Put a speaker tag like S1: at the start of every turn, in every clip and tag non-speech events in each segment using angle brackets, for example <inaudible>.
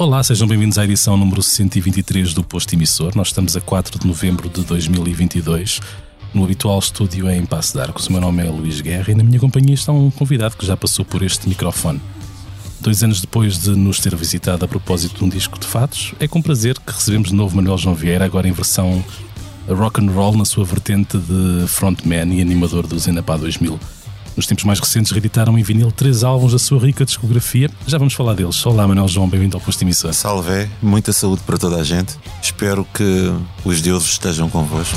S1: Olá, sejam bem-vindos à edição número 123 do Posto Emissor. Nós estamos a 4 de novembro de 2022, no habitual estúdio em Passo de Arcos. O meu nome é Luís Guerra e na minha companhia está um convidado que já passou por este microfone. Dois anos depois de nos ter visitado a propósito de um disco de fatos, é com prazer que recebemos de novo Manuel João Vieira, agora em versão rock and roll na sua vertente de frontman e animador do Zenapá 2000. Nos tempos mais recentes reeditaram em vinil três álbuns da sua rica discografia. Já vamos falar deles. Olá, Manuel João, bem-vindo ao Posto Emissor.
S2: Salve, muita saúde para toda a gente. Espero que os deuses estejam convosco.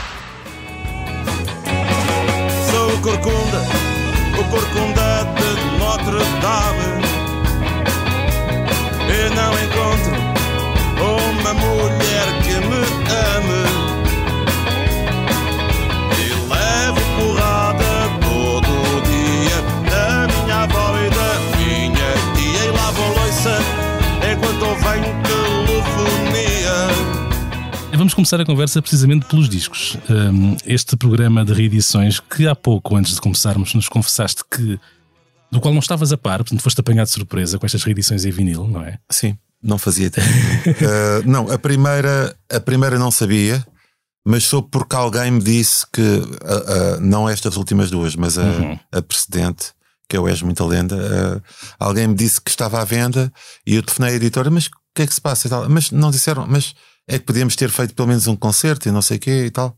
S3: Corcunda, o Corcunda de Notre Dame. E não
S1: Vamos começar a conversa precisamente pelos discos. Um, este programa de reedições que há pouco, antes de começarmos, nos confessaste que do qual não estavas a par, portanto foste apanhado de surpresa com estas reedições em vinil, não é?
S2: Sim, não fazia tempo. <laughs> Eh, não, a primeira, a primeira não sabia, mas soube porque alguém me disse que, ah, ah, não estas últimas duas, mas a,
S1: Uhum.
S2: a precedente, que é o És Muita Lenda, ah, alguém me disse que estava à venda e eu telefonei à editora, mas o que é que se passa e tal? Mas não disseram, mas é que podíamos ter feito pelo menos um concerto e não sei o quê e tal.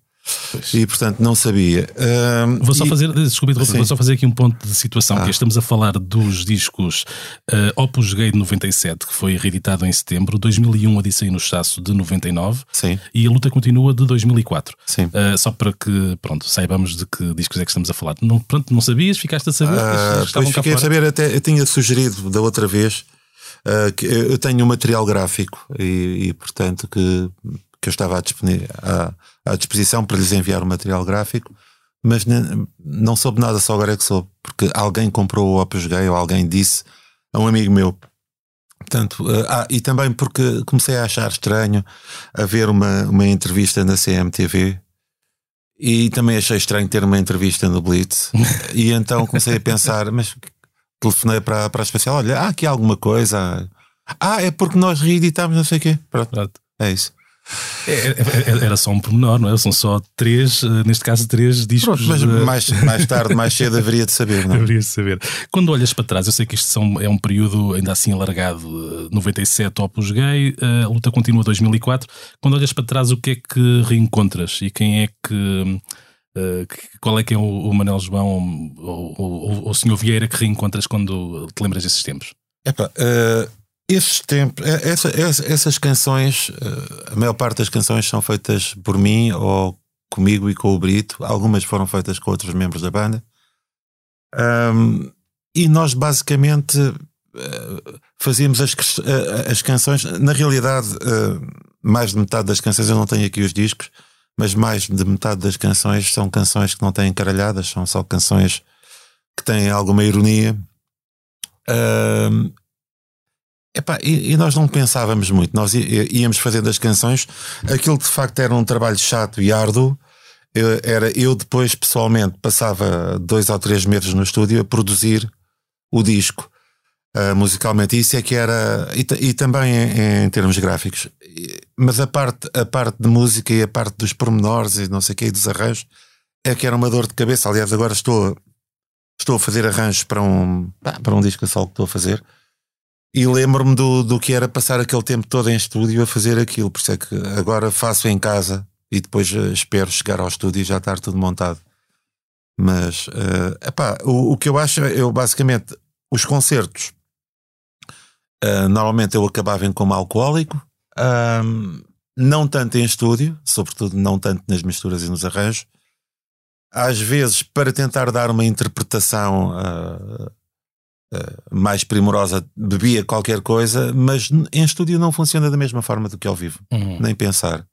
S2: E portanto não sabia. Ah,
S1: Vou só
S2: e-
S1: fazer, desculpe, vou só fazer aqui um ponto de situação,
S2: Ah.
S1: que é, estamos a falar dos discos uh, Opus Gay de 97, que foi reeditado em setembro, 2001 Odisseia no Chasso de 99
S2: Sim,
S1: e a luta continua de 2004.
S2: sim.
S1: Uh, só para que, pronto, saibamos de que discos é que estamos a falar. Não, pronto, não sabias? Ficaste a saber?
S2: Ah,
S1: estavam
S2: pois fiquei a saber, até eu tinha sugerido da outra vez ah, que eu tenho um material gráfico e, e, portanto que, que eu estava à, à- à disposição para lhes enviar o material gráfico, mas não soube nada, só agora é que soube, porque alguém comprou o Opus Gay ou alguém disse a um amigo meu. Portanto, ah, ah, e também porque comecei a achar estranho haver uma, uma entrevista na CMTV e também achei estranho ter uma entrevista no Blitz. <laughs> e então comecei a pensar, mas telefonei para, para a especial: olha, há aqui alguma coisa. Ah, é porque nós reeditámos, não sei o quê. Pronto,
S1: Pronto.
S2: é isso.
S1: É, é, é, Era só um pormenor, não é? São só três, uh, neste caso, três discos.
S2: Pronto, mas
S1: de-
S2: mais, mais tarde, mais cedo haveria de saber, não é?
S1: Deverias saber. Quando olhas para trás, eu sei que isto é um período ainda assim alargado, eh, 97 Opus Gay, eh, a luta continua 2004. Quando olhas para trás, o que é que reencontras e quem é que. Que- qual é que é o, o Manel João ou, ou, ou o Sr. Vieira que reencontras quando te lembras desses tempos?
S2: Epá, eh, esses tempos, eh, essa- essa- essas canções, eh, a maior parte das canções são feitas por mim ou comigo e com o Brito. Algumas foram feitas com outros membros da banda. Ahm, e nós basicamente fazíamos as, as canções. Na realidade, mais de metade das canções, eu não tenho aqui os discos, mas mais de metade das canções são canções que não têm caralhadas, são só canções que têm alguma ironia. Epá, e, e nós não pensávamos muito, nós íamos fazendo as canções. Aquilo de facto era um trabalho chato e árduo. Eu, era, eu depois pessoalmente passava dois ou três meses no estúdio a produzir o disco ah, musicalmente. Isso é que era, e, e também em, em termos gráficos. Mas a parte, a parte de música e a parte dos pormenores e não sei o que, dos arranjos, é que era uma dor de cabeça. Aliás, agora estou, estou a fazer arranjos para um, para um disco a solo que estou a fazer. E lembro-me do, do que era passar aquele tempo todo em estúdio a fazer aquilo. Por isso é que agora faço em casa e depois eh, espero chegar ao estúdio e já estar tudo montado. Mas, eh, epá, o, o que eu acho, eu basicamente, os concertos Uh, normalmente eu acabava em como alcoólico, um, não tanto em estúdio, sobretudo não tanto nas misturas e nos arranjos. Às vezes, para tentar dar uma interpretação uh, uh, mais primorosa, bebia qualquer coisa, mas em estúdio não funciona da mesma forma do que ao vivo,
S1: Uhum.
S2: nem pensar.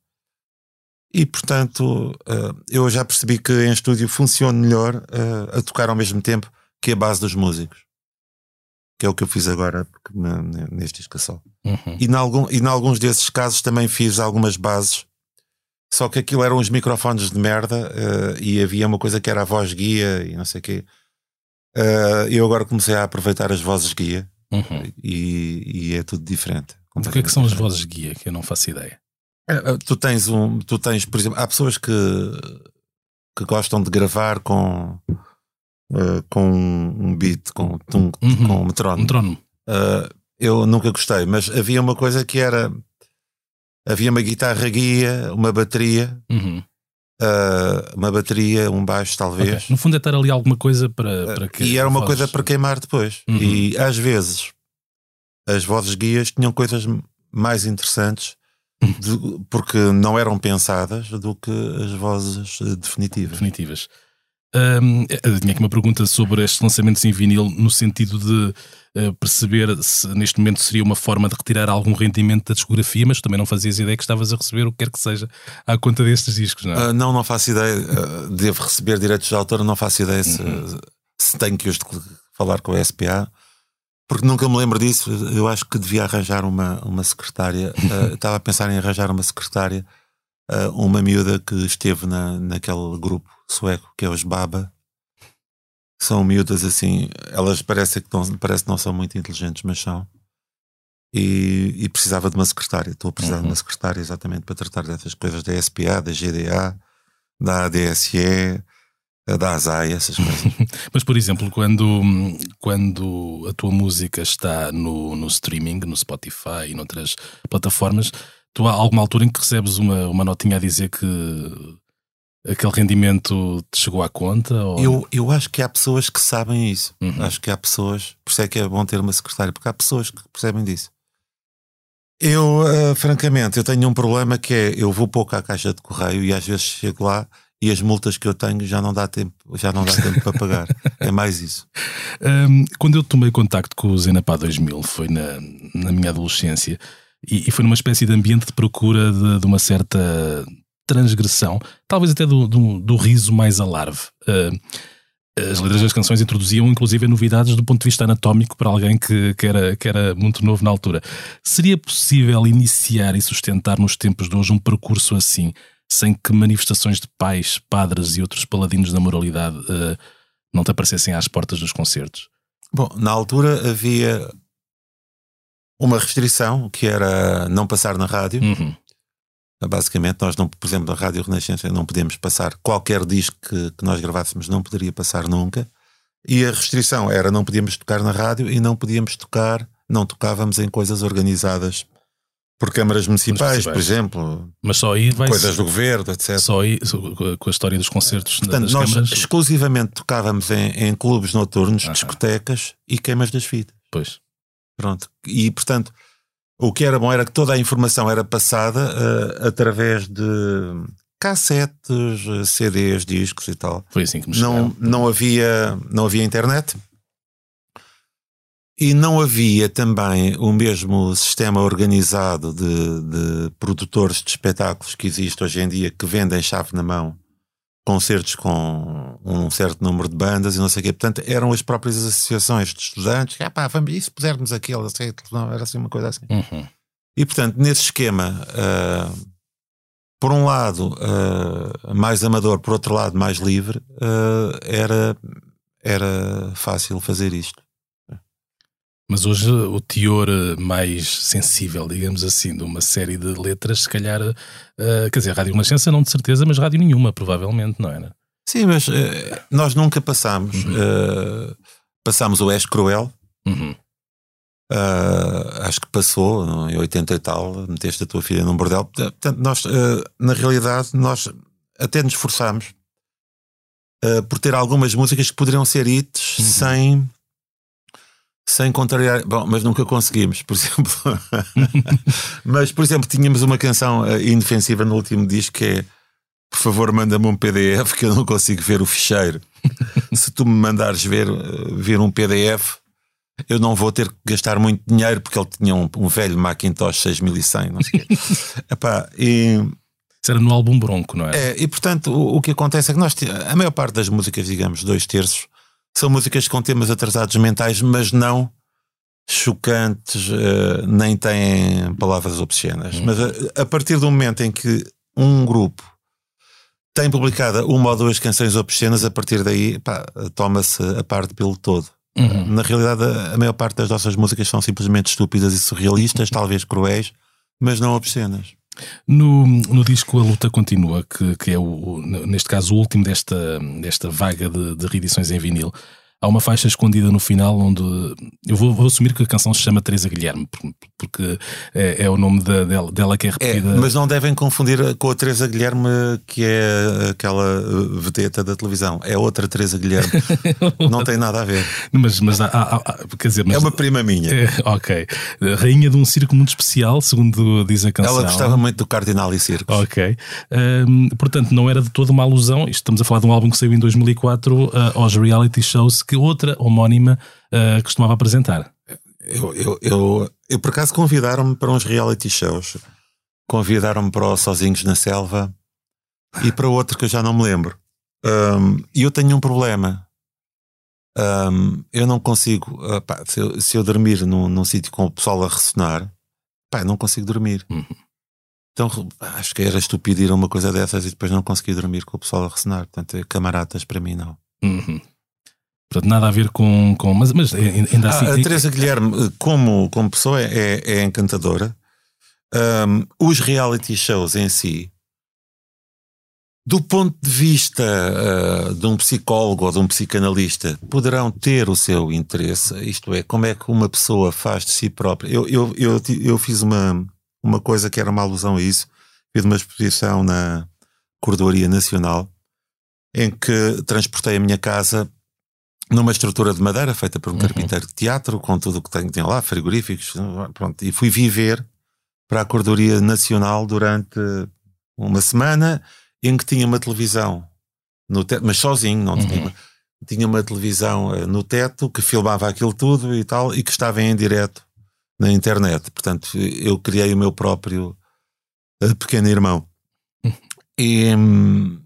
S2: E portanto, eu já percebi que em estúdio funciona melhor a tocar ao mesmo tempo que a base dos músicos. Que é o que eu fiz agora na- neste disco a solo.
S1: Uhum.
S2: E em algum, e em alguns desses casos também fiz algumas bases. Só que aquilo eram uns microfones de merda eh, e havia uma coisa que era a voz guia e não sei o quê. Eh, eu agora comecei a aproveitar as vozes guia
S1: Uhum.
S2: e, e é tudo diferente.
S1: O que é que são as vozes guia? Que eu não faço ideia.
S2: Eh, Tu tens um, tu tens, por exemplo, há pessoas que, que gostam de gravar com, eh, com um beat, com, tum,
S1: Uhum.
S2: com um metrónomo.
S1: Metrónomo.
S2: Uh, eu nunca gostei, mas havia uma coisa que era havia uma guitarra guia, uma bateria,
S1: Uhum.
S2: uh, uma bateria, um baixo talvez,
S1: Ok. No fundo é estar ali alguma coisa para, para que.
S2: e era uma
S1: voz-
S2: coisa para queimar depois.
S1: Uhum.
S2: E às vezes as vozes guias tinham coisas mais interessantes
S1: Uhum.
S2: porque não eram pensadas do que as vozes definitivas.
S1: definitivas. Eu tinha aqui uma pergunta sobre estes lançamentos em vinil, no sentido de eh, perceber se neste momento seria uma forma de retirar algum rendimento da discografia, mas também não fazias ideia que estavas a receber o que quer que seja à conta destes discos, não é?
S2: Ah, não, não faço ideia. Ah, devo receber direitos de autor, não faço ideia se,
S1: Uhum.
S2: se tenho que decl- falar com a SPA, porque nunca me lembro disso. Eu acho que devia arranjar uma, uma secretária. Ah, <laughs> estava a pensar em arranjar uma secretária, uma miúda que esteve na, naquele grupo sueco que é os Baba. São miúdas assim, elas parecem que não, parece que não são muito inteligentes, mas são. E, e precisava de uma secretária. Estou a precisar de
S1: Uhum.
S2: uma secretária exatamente para tratar dessas coisas da SPA, da GDA, da ADSE, da ASAI, essas coisas. <laughs>
S1: Mas, por exemplo, quando, quando a tua música está no, no streaming, no Spotify e noutras plataformas, tu há alguma altura em que recebes uma, uma notinha a dizer que aquele rendimento te chegou à conta? Ou...
S2: eu, eu acho que há pessoas que sabem isso.
S1: Uhum.
S2: Acho que há pessoas, por isso é que é bom ter uma secretária, porque há pessoas que percebem disso. Eu, ah, francamente, eu tenho um problema que é eu vou pouco à caixa de correio e às vezes chego lá e as multas que eu tenho já não dá tempo, já não dá tempo para pagar. <laughs> É mais isso.
S1: Hum, quando eu tomei contacto com o Zenapá 2000 foi na, na minha adolescência e, e foi numa espécie de ambiente de procura de, de uma certa transgressão, talvez até do, do, do riso mais alarve. Hum, as letras das canções introduziam inclusive novidades do ponto de vista anatómico para alguém que, que, era, que era muito novo na altura. Seria possível iniciar e sustentar nos tempos de hoje um percurso assim, sem que manifestações de pais, padres e outros paladinos da moralidade eh, não te aparecessem às portas dos concertos?
S2: Bom, na altura havia uma restrição que era não passar na rádio.
S1: Uhum.
S2: Basicamente, nós não, por exemplo, na Rádio Renascença não podemos passar qualquer disco que, que nós gravássemos, não poderia passar nunca. E a restrição era não podíamos tocar na rádio e não podíamos tocar, não tocávamos em coisas organizadas por câmaras municipais, por exemplo,
S1: Mas só aí vai
S2: coisas do governo, etc.
S1: só aí com a história dos concertos
S2: Portanto,
S1: das
S2: nós
S1: câmaras.
S2: exclusivamente tocávamos em, em clubes noturnos, discotecas e queimas das fitas.
S1: Pois.
S2: Pronto. E portanto, o que era bom era que toda a informação era passada eh, através de cassetes, eh, CDs, discos e tal.
S1: Foi assim que me
S2: Não, não, havia, não havia internet. E não havia também o mesmo sistema organizado de, de produtores de espetáculos que existe hoje em dia, que vendem chave na mão concertos com um certo número de bandas e não sei o quê. Portanto, eram as próprias associações de estudantes. Ah, pá, vamos, e se pusermos aquele, assim, não, era assim uma coisa assim.
S1: Uhum.
S2: E portanto, nesse esquema, ah, por um lado ah, mais amador, por outro lado mais livre, ah, era, era fácil fazer isto.
S1: Mas hoje o teor eh, mais sensível, digamos assim, de uma série de letras, se calhar, eh, quer dizer, Rádio Renascença não de certeza, mas rádio nenhuma, provavelmente, não era?
S2: Sim, mas ah, nós nunca passámos. ah, passámos o És Cruel,
S1: Uhum.
S2: Acho que passou em 80 e tal, meteste a tua filha num bordel. Portanto, nós, na realidade, nós até nos esforçámos por ter algumas músicas que poderiam ser hits
S1: Uhum.
S2: sem, sem contrariar. Bom, mas nunca conseguimos, por exemplo. <laughs> mas, por exemplo, tínhamos uma canção uh, indefensiva no último disco que é por favor, manda-me um PDF que eu não consigo ver o ficheiro. <laughs> Se tu me mandares ver, uh, ver um PDF, eu não vou ter que gastar muito dinheiro porque ele tinha um, um velho Macintosh 6100, não sei o quê. <laughs> Epá, e
S1: Isso era no álbum Bronco, não é?
S2: é, e portanto, o, o que acontece é que nós, a maior parte das músicas, digamos, dois terços, são músicas com temas atrasados mentais, mas não chocantes, eh, nem têm palavras obscenas. Mas a, a partir do momento em que um grupo tem publicado uma ou duas canções obscenas, a partir daí toma-se a parte pelo todo.
S1: Uhum.
S2: Na realidade, a a maior parte das nossas músicas são simplesmente estúpidas e surrealistas, <laughs> talvez cruéis, mas não obscenas.
S1: No, no disco A Luta Continua, que, que é, o, neste caso, o último desta, desta vaga de, de reedições em vinil, há uma faixa escondida no final onde. Eu vou, vou assumir que a canção se chama Teresa Guilherme, por- porque é, é o nome da- dela, dela que é
S2: É,
S1: repetida.
S2: mas não devem confundir com a Teresa Guilherme, que é aquela uh, vedeta da televisão. É outra Teresa Guilherme. <laughs> não tem nada a ver.
S1: Mas, mas há, há- há- quer dizer, mas,
S2: É uma prima minha.
S1: É, ok. Rainha de um circo muito especial, segundo diz a canção.
S2: Ela gostava muito do Cardinal e Circos.
S1: Ok. Hum, portanto, não era de toda uma alusão. Estamos a falar de um álbum que saiu em 2004 ah, aos reality shows que outra homónima ah, costumava apresentar.
S2: Eu, eu, eu, eu, por acaso, convidaram-me para uns reality shows. Convidaram-me para o Sozinhos na Selva e para outro que eu já não me lembro. Um, E eu tenho um problema. Um, eu não consigo. ah, pá, se, eu, se eu dormir num, num sítio com o pessoal a ressonar, pá, não consigo dormir.
S1: Uhum.
S2: Então acho que era estúpido ir a uma coisa dessas e depois não conseguir dormir com o pessoal a ressonar. Portanto, é camaradas para mim não.
S1: Uhum. Portanto, nada a ver com. com mas, mas ainda assim.
S2: Ah, a Teresa Guilherme, eh, como, como pessoa, é, é encantadora. Um, os reality shows em si, do ponto de vista uh, de um psicólogo ou de um psicanalista, poderão ter o seu interesse. Isto é, como é que uma pessoa faz de si própria. Eu, eu, eu, eu fiz uma, uma coisa que era uma alusão a isso. Fiz uma exposição na Cordoaria Nacional em que transportei a minha casa numa estrutura de madeira feita por um
S1: Uhum.
S2: carpinteiro de teatro, com tudo o que tem, tem lá, frigoríficos, pronto, e fui viver para a Cordoaria Nacional durante uma semana em que tinha uma televisão no teto, mas sozinho, não tinha,
S1: Uhum.
S2: uma- tinha uma televisão eh, no teto que filmava aquilo tudo e tal, e que estava em direto na internet. Portanto, eu criei o meu próprio eh, pequeno irmão. E, hum,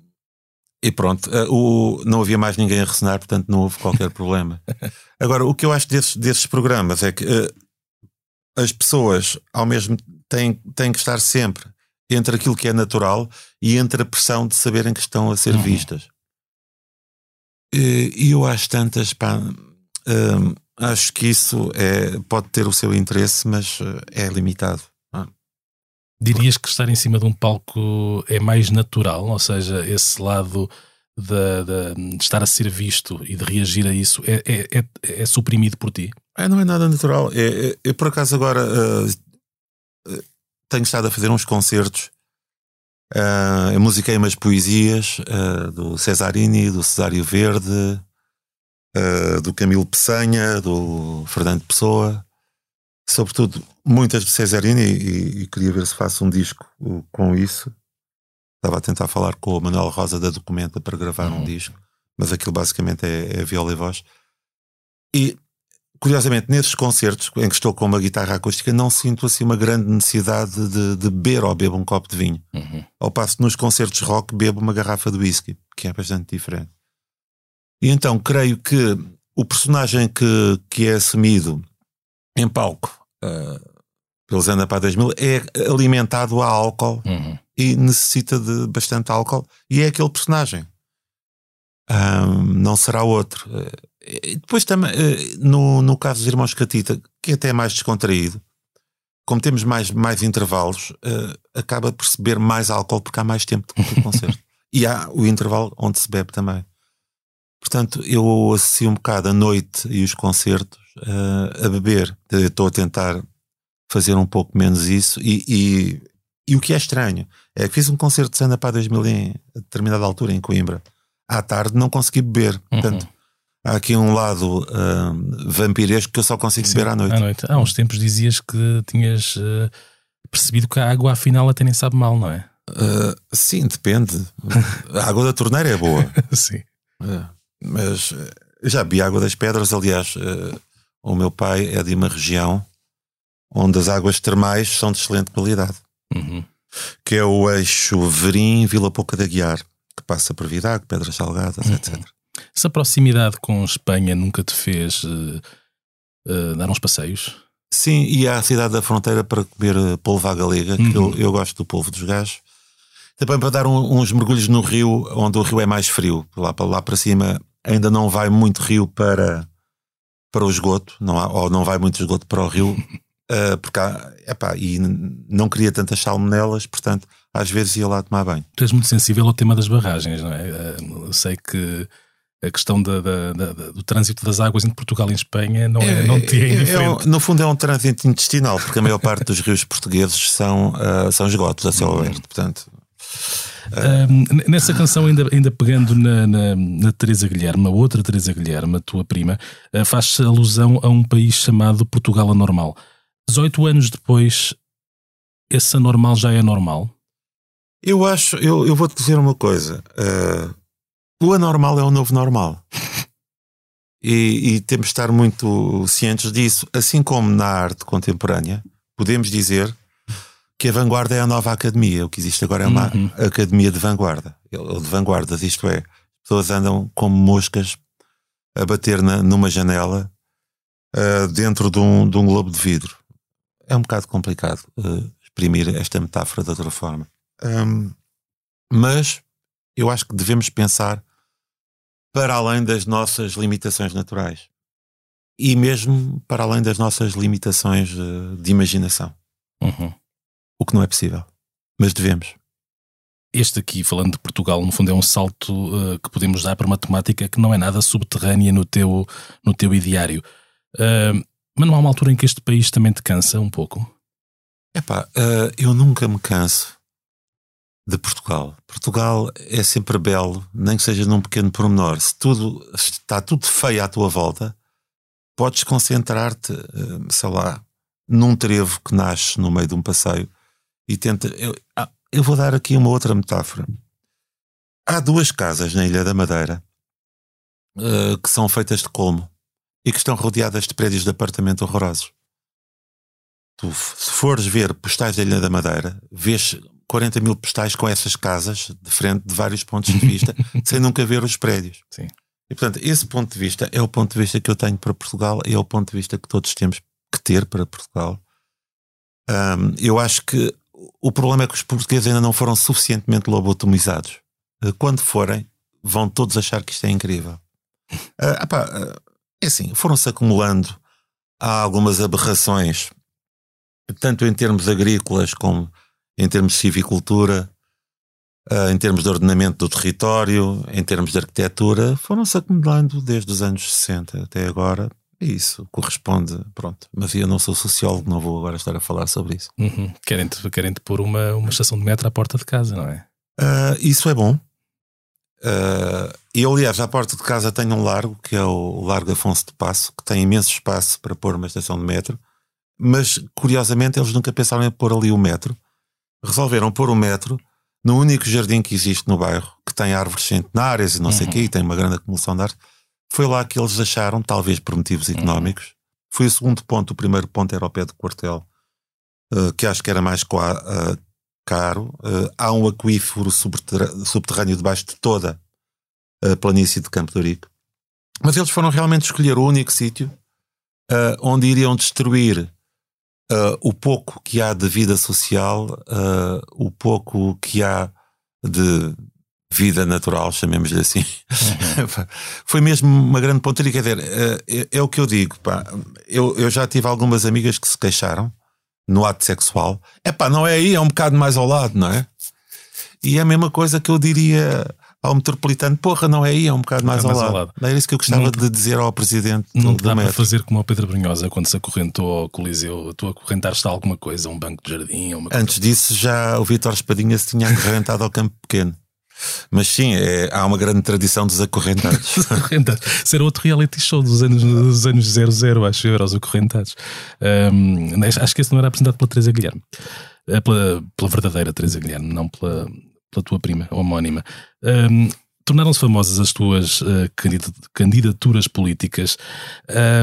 S2: e pronto, eh, o, não havia mais ninguém a ressonar, portanto não houve qualquer <laughs> problema. Agora, o que eu acho desses, desses programas é que eh, as pessoas, ao mesmo têm, têm que estar sempre entre aquilo que é natural e entre a pressão de saberem que estão a ser
S1: Uhum.
S2: vistas. E eu acho tantas, pá, hum, acho que isso é, pode ter o seu interesse, mas eh, é limitado.
S1: Dirias que estar em cima de um palco é mais natural, ou seja, esse lado de, de- de estar a ser visto e de reagir a isso é, é, é- é suprimido por ti.
S2: É, não é nada natural. É, é- eu, por acaso, agora eh, tenho estado a fazer uns concertos. Uh, eu musiquei umas poesias eh, do Cesarini, do Cesário Verde, do Camilo Peçanha, do Fernando Pessoa. Sobretudo, muitas de Cesarini, e, e queria ver se faço um disco uh, com isso. Estava a tentar falar com o Manuel Rosa da Documenta para gravar um
S1: Uhum.
S2: disco, mas aquilo basicamente é, é viola e voz. E curiosamente, nesses concertos em que estou com uma guitarra acústica, não sinto assim uma grande necessidade de, de beber ou bebo um copo de vinho.
S1: Uhum.
S2: Ao passo que nos concertos rock bebo uma garrafa de whisky, que é bastante diferente. E então creio que o personagem que, que é assumido em palco uh, pelo Zé Pá 2000 é alimentado a álcool
S1: Uhum.
S2: e necessita de bastante álcool e é aquele personagem. Ahm, não será outro. Eh, e depois também, eh, no, no caso dos Irmãos Catita, que é até mais descontraído, como temos mais, mais intervalos, eh, acaba por se beber mais álcool porque há mais tempo de concerto. <laughs> e há o intervalo onde se bebe também. Portanto, eu associo um bocado a noite e os concertos eh, a beber. Estou a tentar fazer um pouco menos isso e, e, e o que é estranho é que fiz um concerto de Santa Pá 2000 em a determinada altura em Coimbra. À tarde não consegui beber. Portanto, há aqui um lado ah, vampiresco que eu só consigo beber à noite.
S1: À noite. Há uns tempos dizias que tinhas eh, percebido que a água afinal até nem sabe mal, não é?
S2: Ah, sim, depende. A água da torneira é boa. <laughs>
S1: Sim.
S2: É, mas já bebi água das pedras. Aliás, eh, o meu pai é de uma região onde as águas termais são de excelente qualidade,
S1: Uhum.
S2: que é o eixo Verim Vila Pouca da Guiar, que passa por Vidago, Pedras Salgadas, etc.
S1: Essa proximidade com Espanha nunca te fez eh, eh, dar uns passeios?
S2: Sim, e à cidade da fronteira para comer eh, polvo à galega, que
S1: Uhum.
S2: eu, eu gosto do polvo dos gajos. Também para dar um- uns mergulhos no rio, onde o rio é mais frio. Lá para, lá para cima ainda não vai muito rio para, para o esgoto, não há, ou não vai muito esgoto para o rio, <laughs> eh, porque há, epá, e não queria tantas salmonelas, portanto, às vezes ia lá tomar banho.
S1: Tu és muito sensível ao tema das barragens, não é? Eh, Eu sei que a questão da- da- da- do trânsito das águas entre Portugal e Espanha não, é, não te é
S2: É- é no fundo é um trânsito intestinal, porque a maior parte dos rios portugueses são, ah, são esgotos a céu aberto. Portanto,
S1: Um, nessa canção, ainda, ainda pegando na, na, na Teresa Guilherme, a outra Teresa Guilherme, a tua prima, uh, faz alusão a um país chamado Portugal Anormal. 18 anos depois, esse anormal já é normal?
S2: eu acho, eu, eu vou-te dizer uma coisa: ah, o anormal é o novo normal. <laughs> E, e temos de estar muito cientes disso. Assim como na arte contemporânea, podemos dizer que a vanguarda é a nova academia. O que existe agora é uma
S1: Uhum.
S2: academia de vanguarda. Ou de vanguardas, isto é, as pessoas andam como moscas a bater na- numa janela ah, dentro de um, de um globo de vidro. É um bocado complicado ah, exprimir esta metáfora de outra forma. Ahm, mas eu acho que devemos pensar para além das nossas limitações naturais e mesmo para além das nossas limitações ah, de imaginação,
S1: Uhum.
S2: O que não é possível. Mas devemos.
S1: Este aqui, falando de Portugal, no fundo é um salto uh, que podemos dar para uma temática que não é nada subterrânea no teu, no teu ideário. Uh, mas não há uma altura em que este país também te cansa um pouco?
S2: Epá, ah, eu nunca me canso de Portugal. Portugal é sempre belo, nem que seja num pequeno pormenor. Se tudo está tudo feio à tua volta, podes concentrar-te, sei lá, num trevo que nasce no meio de um passeio e tenta. Eu, ah, eu vou dar aqui uma outra metáfora. Há duas casas na Ilha da Madeira ah, que são feitas de colmo e que estão rodeadas de prédios de apartamento horrorosos. Tu, se fores ver postais da Ilha da Madeira, vês 40 mil postais com essas casas de frente de vários pontos de vista, <laughs> sem nunca ver os prédios.
S1: Sim.
S2: E portanto, esse ponto de vista é o ponto de vista que eu tenho para Portugal e é o ponto de vista que todos temos que ter para Portugal. Ahm, eu acho que o problema é que os portugueses ainda não foram suficientemente lobotomizados. Eh, Quando forem, vão todos achar que isto é incrível. Ah, epá, ah, é assim, foram-se acumulando há algumas aberrações, tanto em termos agrícolas como em termos de civicultura, ah, em termos de ordenamento do território, em termos de arquitetura, foram-se acumulando desde os anos 60 até agora. E isso corresponde, pronto. Mas eu não sou sociólogo, não vou agora estar a falar sobre isso.
S1: Uhum. Querem-te querem pôr uma, uma estação de metro à porta de casa, não é?
S2: Ah, isso é bom. Ah, eu, aliás, à porta de casa tenho um largo, que é o Largo Afonso de Passo, que tem imenso espaço para pôr uma estação de metro, mas curiosamente eles nunca pensaram em pôr ali o metro. Resolveram pôr o metro no único jardim que existe no bairro, que tem árvores centenárias e não sei o quê, e tem uma grande acumulação de árvores. Foi lá que eles acharam, talvez por motivos económicos. Foi o segundo ponto, o primeiro ponto era ao pé do quartel, ah, que acho que era mais ah, caro. Uh, há um aquífero subterrâneo debaixo de toda a planície de Campo de Ourique. Mas eles foram realmente escolher o único sítio uh, onde iriam destruir uh, o pouco que há de vida social, uh, o pouco que há de vida natural, chamemos-lhe assim. <laughs> Foi mesmo uma grande pontaria. Quer dizer, uh, é, é o que eu digo. Pá. Eu, eu já tive algumas amigas que se queixaram no ato sexual. É pá, não é aí, é um bocado mais ao lado, não é? E é a mesma coisa que eu diria ao metropolitano: porra, não é aí, é um bocado mais,
S1: mais
S2: ao,
S1: ao
S2: lado.
S1: lado.
S2: Era isso que eu gostava
S1: Não-
S2: de dizer ao presidente
S1: Não dá para fazer como ao Pedro Brunhosa quando se acorrentou ao Coliseu. Tu acorrentaste a alguma coisa, um banco de jardim.
S2: Antes disso, já o Vítor Espadinha se tinha acorrentado ao campo pequeno. Mas sim, é, há uma grande tradição dos acorrentados. <laughs>
S1: Era outro reality show dos anos, dos anos 00, acho eu, era os Acorrentados. Um, acho que esse não era apresentado pela Teresa Guilherme. Eh, Pela, pela verdadeira Teresa Guilherme, não pela, pela tua prima homónima. Um, Tornaram-se famosas as tuas candida- candidaturas políticas,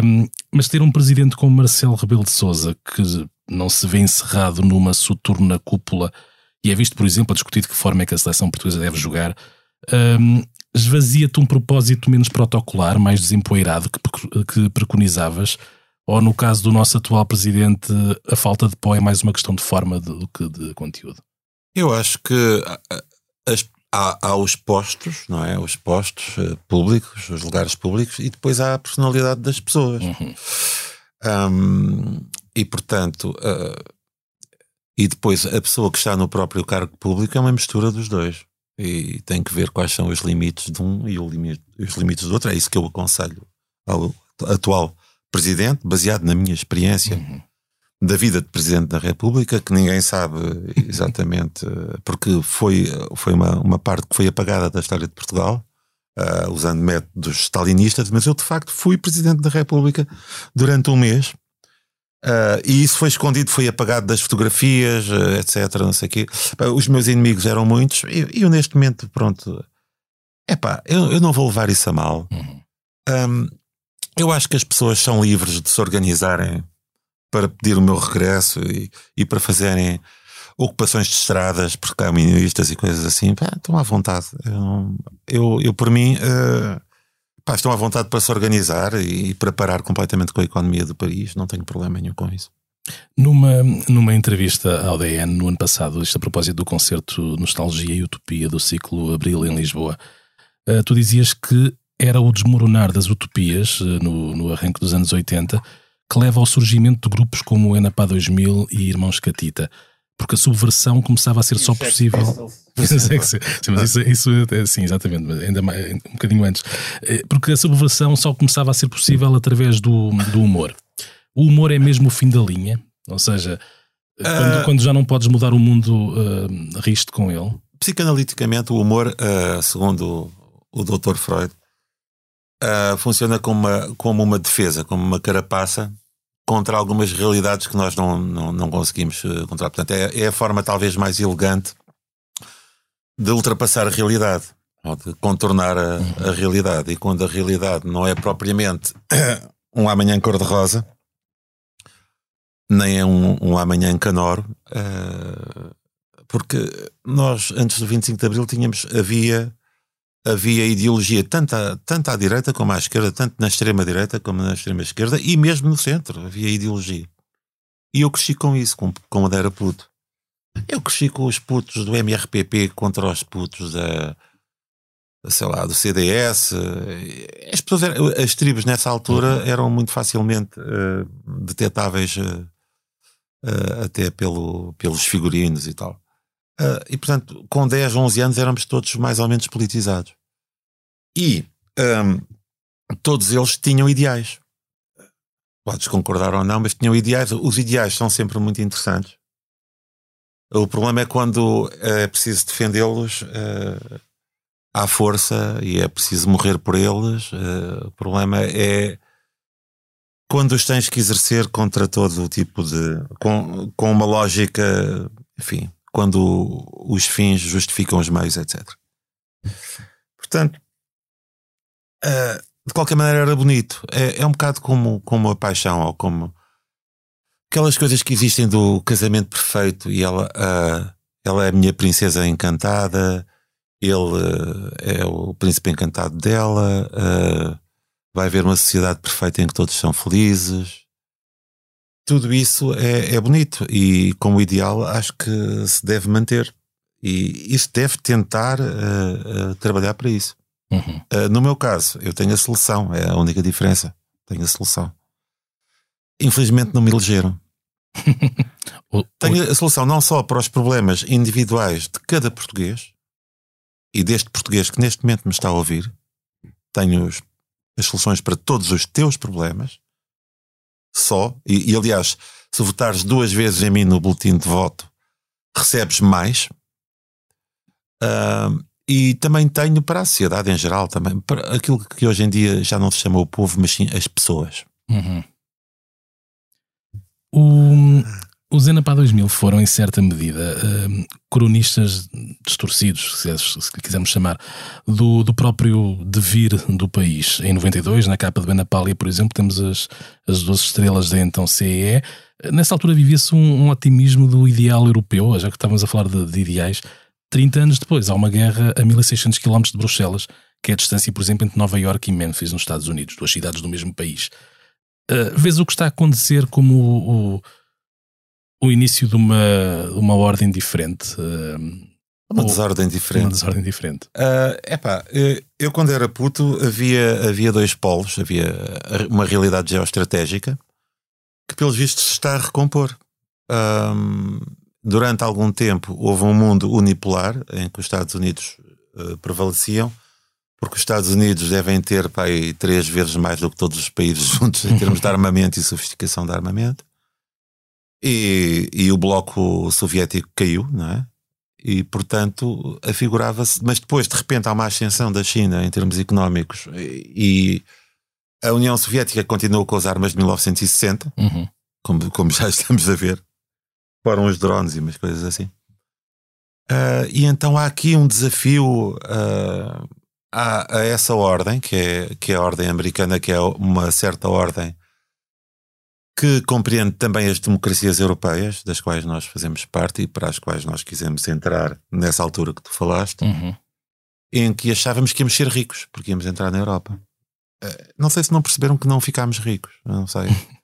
S1: um, mas ter um presidente como Marcelo Rebelo de Souza, que não se vê encerrado numa soturna cúpula e é visto, por exemplo, a discutir de que forma é que a seleção portuguesa deve jogar, um, esvazia-te um propósito menos protocolar, mais desempoeirado que, que preconizavas? Ou no caso do nosso atual presidente, a falta de pó é mais uma questão de forma do que de conteúdo?
S2: Eu acho que as- há, há os postos, não é? Os postos eh, públicos, os lugares públicos, e depois há a personalidade das pessoas.
S1: Uhum.
S2: Hum, e portanto, ah, e depois a pessoa que está no próprio cargo público é uma mistura dos dois. E tem que ver quais são os limites de um e limite- os limites do outro. É isso que eu aconselho ao atual presidente, baseado na minha experiência
S1: Uhum.
S2: da vida de Presidente da República, que ninguém sabe <laughs> exatamente, eh, porque foi, foi uma, uma parte que foi apagada da história de Portugal, ah, usando métodos stalinistas, mas eu de facto fui Presidente da República durante um mês. Ah, e isso foi escondido, foi apagado das fotografias, eh, etc. Não sei o quê. Pá, Os meus inimigos eram muitos, e e eu, neste momento, pronto, epá, eu, eu não vou levar isso a mal.
S1: Uhum.
S2: Hum, eu acho que as pessoas são livres de se organizarem para pedir o meu regresso e, e para fazerem ocupações de estradas por caministas e coisas assim. Pá, estão à vontade. Eu, eu, eu, por mim, eh, pá, estão à vontade para se organizar e, para parar completamente com a economia do país. Não tenho problema nenhum com isso.
S1: Numa, numa entrevista ao DN no ano passado, isto a propósito do concerto Nostalgia e Utopia do ciclo Abril em Lisboa, eh, tu dizias que era o desmoronar das utopias eh, no, no arranque dos anos 80 que leva ao surgimento de grupos como o Enapá 2000 e Irmãos Catita, porque a subversão começava a ser só possível. <laughs> sim, mas isso, isso é- sim, exatamente, mas ainda mais, um bocadinho antes. Eh, Porque a subversão só começava a ser possível através do, do humor. O humor é mesmo o fim da linha, ou seja, quando,
S2: Ah.
S1: quando já não podes mudar o mundo, uh, riste com ele.
S2: Psicanaliticamente, o humor, eh, segundo o, o Dr. Freud, eh, funciona como uma, como uma defesa, como uma carapaça contra algumas realidades que nós não, não, não conseguimos eh, controlar. Portanto, é, é a forma talvez mais elegante de ultrapassar a realidade ou de contornar a, a realidade. E quando a realidade não é propriamente <coughs> um amanhã cor-de-rosa, nem é um, um amanhã canoro, eh, porque nós, antes do 25 de Abril, tínhamos, havia, havia ideologia tanto à, tanto à direita como à esquerda, tanto na extrema-direita como na extrema-esquerda, e mesmo no centro havia ideologia. E eu cresci com isso, com, quando era puto. Eu cresci com os putos do MRPP contra os putos da, sei lá, do CDS. As, pessoas eram- as tribos nessa altura eram muito facilmente eh, detetáveis eh, eh, até pelo, pelos figurinos e tal. Ah, e portanto, com 10, 11 anos éramos todos mais ou menos politizados. E ahm, todos eles tinham ideais. Podes concordar ou não, mas tinham ideais. Os ideais são sempre muito interessantes. O problema é quando é preciso defendê-los à força e é preciso morrer por eles. O problema é quando os tens que exercer contra todo o tipo de. com, com uma lógica, enfim, quando os fins justificam os meios, etc. Portanto, eh, de qualquer maneira era bonito. É, é um bocado como, como a paixão ou como aquelas coisas que existem do casamento perfeito e ela, ah, ela é a minha princesa encantada, ele ah, é o príncipe encantado dela, vai haver uma sociedade perfeita em que todos são felizes. Tudo isso é, é bonito e, como ideal, acho que se deve manter. E isso deve tentar ah, ah, trabalhar para isso.
S1: Uhum.
S2: Uh, no meu caso, eu tenho a solução, é a única diferença. Tenho a solução. Infelizmente não me elegeram. <laughs> Tenho a solução não só para os problemas individuais de cada português e deste português que neste momento me está a ouvir. Tenho as soluções para todos os teus problemas. Só. E, e, aliás, se votares duas vezes em mim no boletim de voto, recebes mais. Ah, e também tenho para a sociedade em geral, também para aquilo que hoje em dia já não se chama o povo, mas sim as pessoas.
S1: Uhum. O, os Enapá 2000 foram, em certa medida, hum, cronistas distorcidos, se, se quisermos chamar, do, do próprio devir do país. Em 92, na capa de Benapália, por exemplo, temos as, as 12 estrelas da então CEE. Nessa altura vivia-se um, um, otimismo do ideal europeu, já que estávamos a falar de, de ideais. 30 anos depois, há uma guerra a 1600 km de Bruxelas, que é a distância, por exemplo, entre Nova York e Memphis, nos Estados Unidos, duas cidades do mesmo país. Uh, vês o que está a acontecer como o, o o início de uma, uma ordem diferente. Uh,
S2: uma desordem diferente.
S1: Uma desordem diferente.
S2: Uh, epá, eu quando era puto havia, havia dois polos, havia uma realidade geoestratégica que pelos vistos se está a recompor. Um, durante algum tempo houve um mundo unipolar em que os Estados Unidos uh, prevaleciam, porque os Estados Unidos devem ter pá, três vezes mais do que todos os países juntos em termos de <laughs> armamento e sofisticação de armamento. E, e o bloco soviético caiu, não é? E, portanto, afigurava-se. Mas depois, de repente, há uma ascensão da China em termos económicos e a União Soviética continuou com as armas de 1960, uhum. como, como já <laughs> estamos a ver. Foram os drones e umas coisas assim. Uh, e então há aqui um desafio uh, a, a, essa ordem, que é, que é a ordem americana, que é uma certa ordem que compreende também as democracias europeias, das quais nós fazemos parte e para as quais nós quisemos entrar nessa altura que tu falaste,
S1: uhum.
S2: em que achávamos que íamos ser ricos, porque íamos entrar na Europa. Eh, não sei se não perceberam que não ficámos ricos, não sei. <laughs>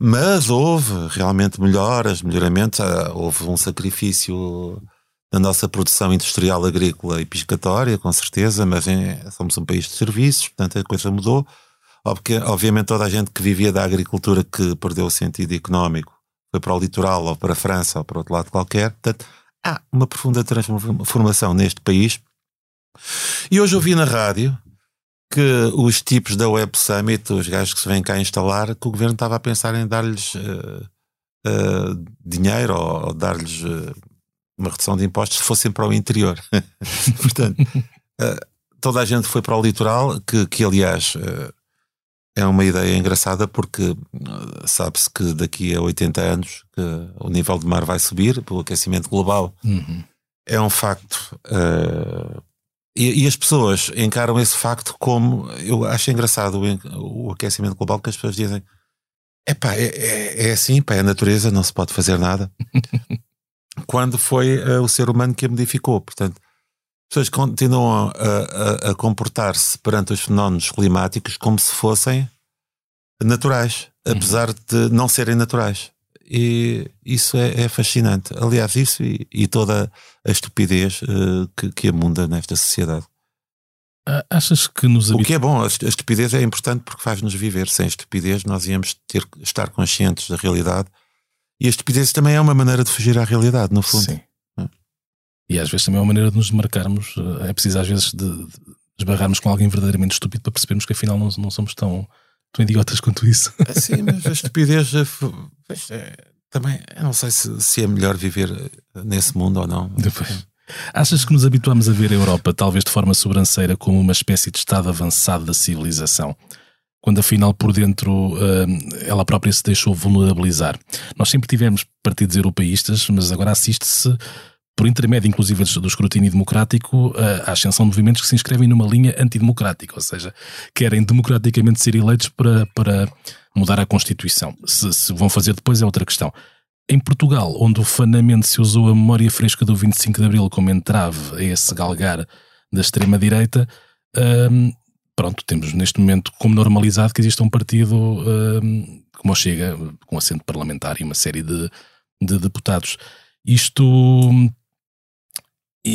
S2: Mas houve realmente melhoras, melhoramentos, ah, houve um sacrifício da nossa produção industrial, agrícola e piscatória, com certeza, mas somos um país de serviços, portanto a coisa mudou. Obviamente, toda a gente que vivia da agricultura que perdeu o sentido económico foi para o litoral ou para a França ou para outro lado qualquer. Portanto, há uma profunda transformação neste país. E hoje ouvi na rádio que os tipos da Web Summit, os gajos que se vêm cá instalar, que o governo estava a pensar em dar-lhes uh, uh, dinheiro ou, ou dar-lhes uh, uma redução de impostos se fossem para o interior. <laughs> Portanto, toda a gente foi para o litoral, que, que aliás é uma ideia engraçada porque uh, sabe-se que daqui a 80 anos o nível de mar vai subir pelo aquecimento global.
S1: Uhum.
S2: É um facto. Uh, e, e, as pessoas encaram esse facto como. Eu acho engraçado o, o aquecimento global que as pessoas dizem: epá, é, é, é assim, pá, é a natureza, não se pode fazer nada. <laughs> Quando foi uh, o ser humano que a modificou. Portanto, pessoas continuam a, a, a comportar-se perante os fenómenos climáticos como se fossem naturais, uhum. apesar de não serem naturais. E isso é, é fascinante. Aliás, isso e, e, toda a estupidez uh, que, que abunda nesta sociedade.
S1: Achas que nos
S2: O que é bom, a estupidez é importante porque faz-nos viver. Sem estupidez, nós íamos ter estar conscientes da realidade. E a estupidez também é uma maneira de fugir à realidade, no fundo.
S1: Sim. E às vezes também é uma maneira de nos marcarmos. Eh, é preciso, às vezes, de, de esbarrarmos com alguém verdadeiramente estúpido para percebermos que afinal não, não somos tão, tão idiotas quanto isso.
S2: Ah, sim, <laughs> mas a estupidez é, é, também. Eu não sei se, se é melhor viver eh, nesse mundo ou não.
S1: Depois. Achas que nos habituamos a ver a Europa, talvez de forma sobranceira, como uma espécie de estado avançado da civilização? Quando afinal por dentro eh, ela própria se deixou vulnerabilizar. Nós sempre tivemos partidos europeístas, mas agora assiste-se por intermédio, inclusive, do escrutínio democrático, a ascensão de movimentos que se inscrevem numa linha antidemocrática, ou seja, querem democraticamente ser eleitos para, para mudar a Constituição. Se, se vão fazer depois é outra questão. Em Portugal, onde ufanamente se usou a memória fresca do 25 de Abril como entrave a esse galgar da extrema-direita, hum, pronto, temos neste momento como normalizado que existe um partido hum, como Chega, com assento parlamentar e uma série de, de deputados. Isto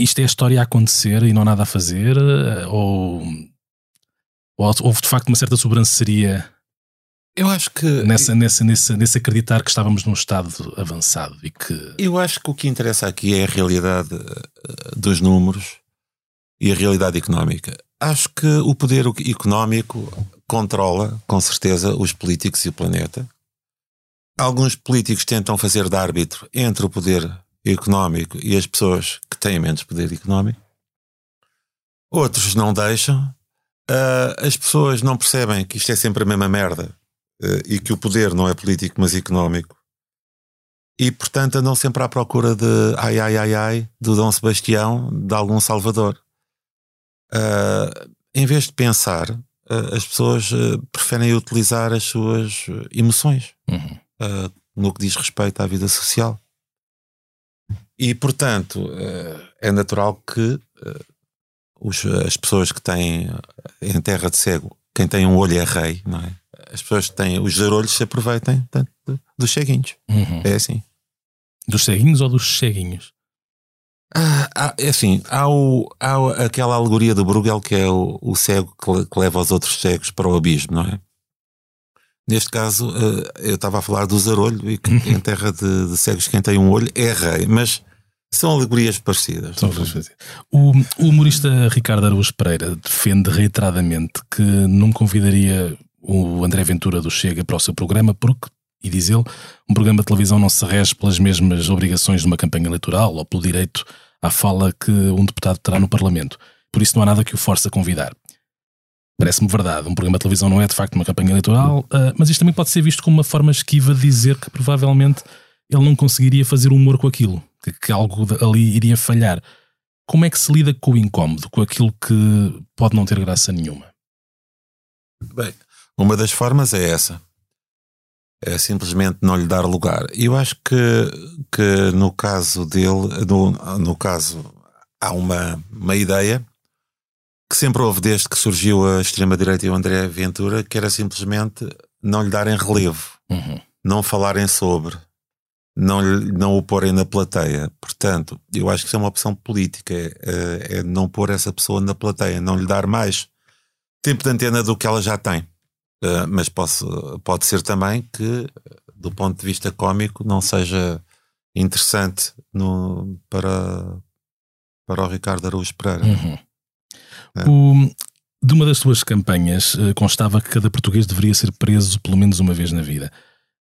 S1: isto é a história a acontecer e não há nada a fazer? Eh, ou, ou houve de facto uma certa sobranceria?
S2: Eu acho que.
S1: Nessa, nessa, nesse, nesse acreditar que estávamos num estado avançado e que.
S2: Eu acho que o que interessa aqui é a realidade eh, dos números e a realidade económica. Acho que o poder económico controla, com certeza, os políticos e o planeta. Alguns políticos tentam fazer de árbitro entre o poder económico e as pessoas que têm menos poder económico. outros não deixam. Uh, as pessoas não percebem que isto é sempre a mesma merda uh, e que o poder não é político, mas económico. E, portanto, andam sempre à procura de ai, ai, ai, ai, do Dom Sebastião, de algum Salvador. Uh, em vez de pensar, as pessoas preferem utilizar as suas emoções
S1: Uhum.
S2: no que diz respeito à vida social. E, portanto, é natural que os, as pessoas que têm em terra de cego, quem tem um olho é rei, não é? As pessoas que têm os zarolhos se aproveitem portanto, dos ceguinhos.
S1: Uhum.
S2: É assim.
S1: Dos ceguinhos ou dos ceguinhos?
S2: Ah, é assim, há, o, há aquela alegoria do Bruegel que é o, o cego que, que leva os outros cegos para o abismo, não é? Neste caso, eh, eu estava a falar do zarolho e que em terra de, de cegos quem tem um olho é rei, mas são alegorias parecidas.
S1: Só para fazer. O, o humorista Ricardo Araújo Pereira defende reiteradamente que não convidaria o André Ventura do Chega para o seu programa porque, e diz ele, um programa de televisão não se rege pelas mesmas obrigações de uma campanha eleitoral ou pelo direito à fala que um deputado terá no Parlamento. Por isso não há nada que o force a convidar. Parece-me verdade, um programa de televisão não é de facto uma campanha eleitoral, ah, mas isto também pode ser visto como uma forma esquiva de dizer que provavelmente ele não conseguiria fazer humor com aquilo, que, que algo ali iria falhar. Como é que se lida com o incómodo, com aquilo que pode não ter graça nenhuma?
S2: Bem, uma das formas é essa. É simplesmente não lhe dar lugar. Eu acho que, que no caso dele, no, no caso, há uma, uma ideia que sempre houve desde que surgiu a extrema-direita e o André Ventura, que era simplesmente não lhe darem relevo,
S1: Uhum.
S2: não falarem sobre, não, lhe- não o porem na plateia. Portanto, eu acho que isso é uma opção política, é, é não pôr essa pessoa na plateia, não lhe dar mais tempo de antena do que ela já tem. Uh, mas posso, pode ser também que, do ponto de vista cómico, não seja interessante no, para, para o Ricardo Araújo Pereira.
S1: Uhum.
S2: É.
S1: O- de uma das suas campanhas eh, constava que cada português deveria ser preso pelo menos uma vez na vida.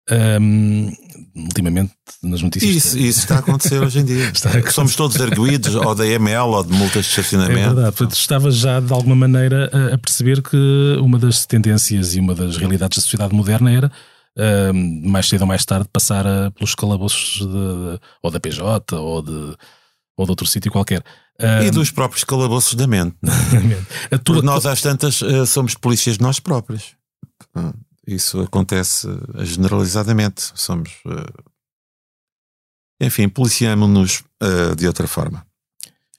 S1: Ahm, ultimamente, nas notícias.
S2: Isso, isso está a acontecer hoje em dia. <laughs>
S1: Acontecer.
S2: Somos todos arguídos ou da ML ou de multas de
S1: É
S2: estacionamento.
S1: verdade, portanto, estava já de alguma maneira a, a perceber que uma das tendências e uma das realidades da sociedade moderna era, ahm, mais cedo ou mais tarde, passar a- pelos calabouços de- de- ou da PJ ou de, ou de outro sítio qualquer.
S2: E
S1: Ahm,
S2: dos próprios calabouços da mente.
S1: a tua,
S2: Porque nós, às tantas, eh, somos polícias de nós próprios. Hum, Isso acontece generalizadamente. Somos. eh, Enfim, policiamos-nos eh, de outra forma.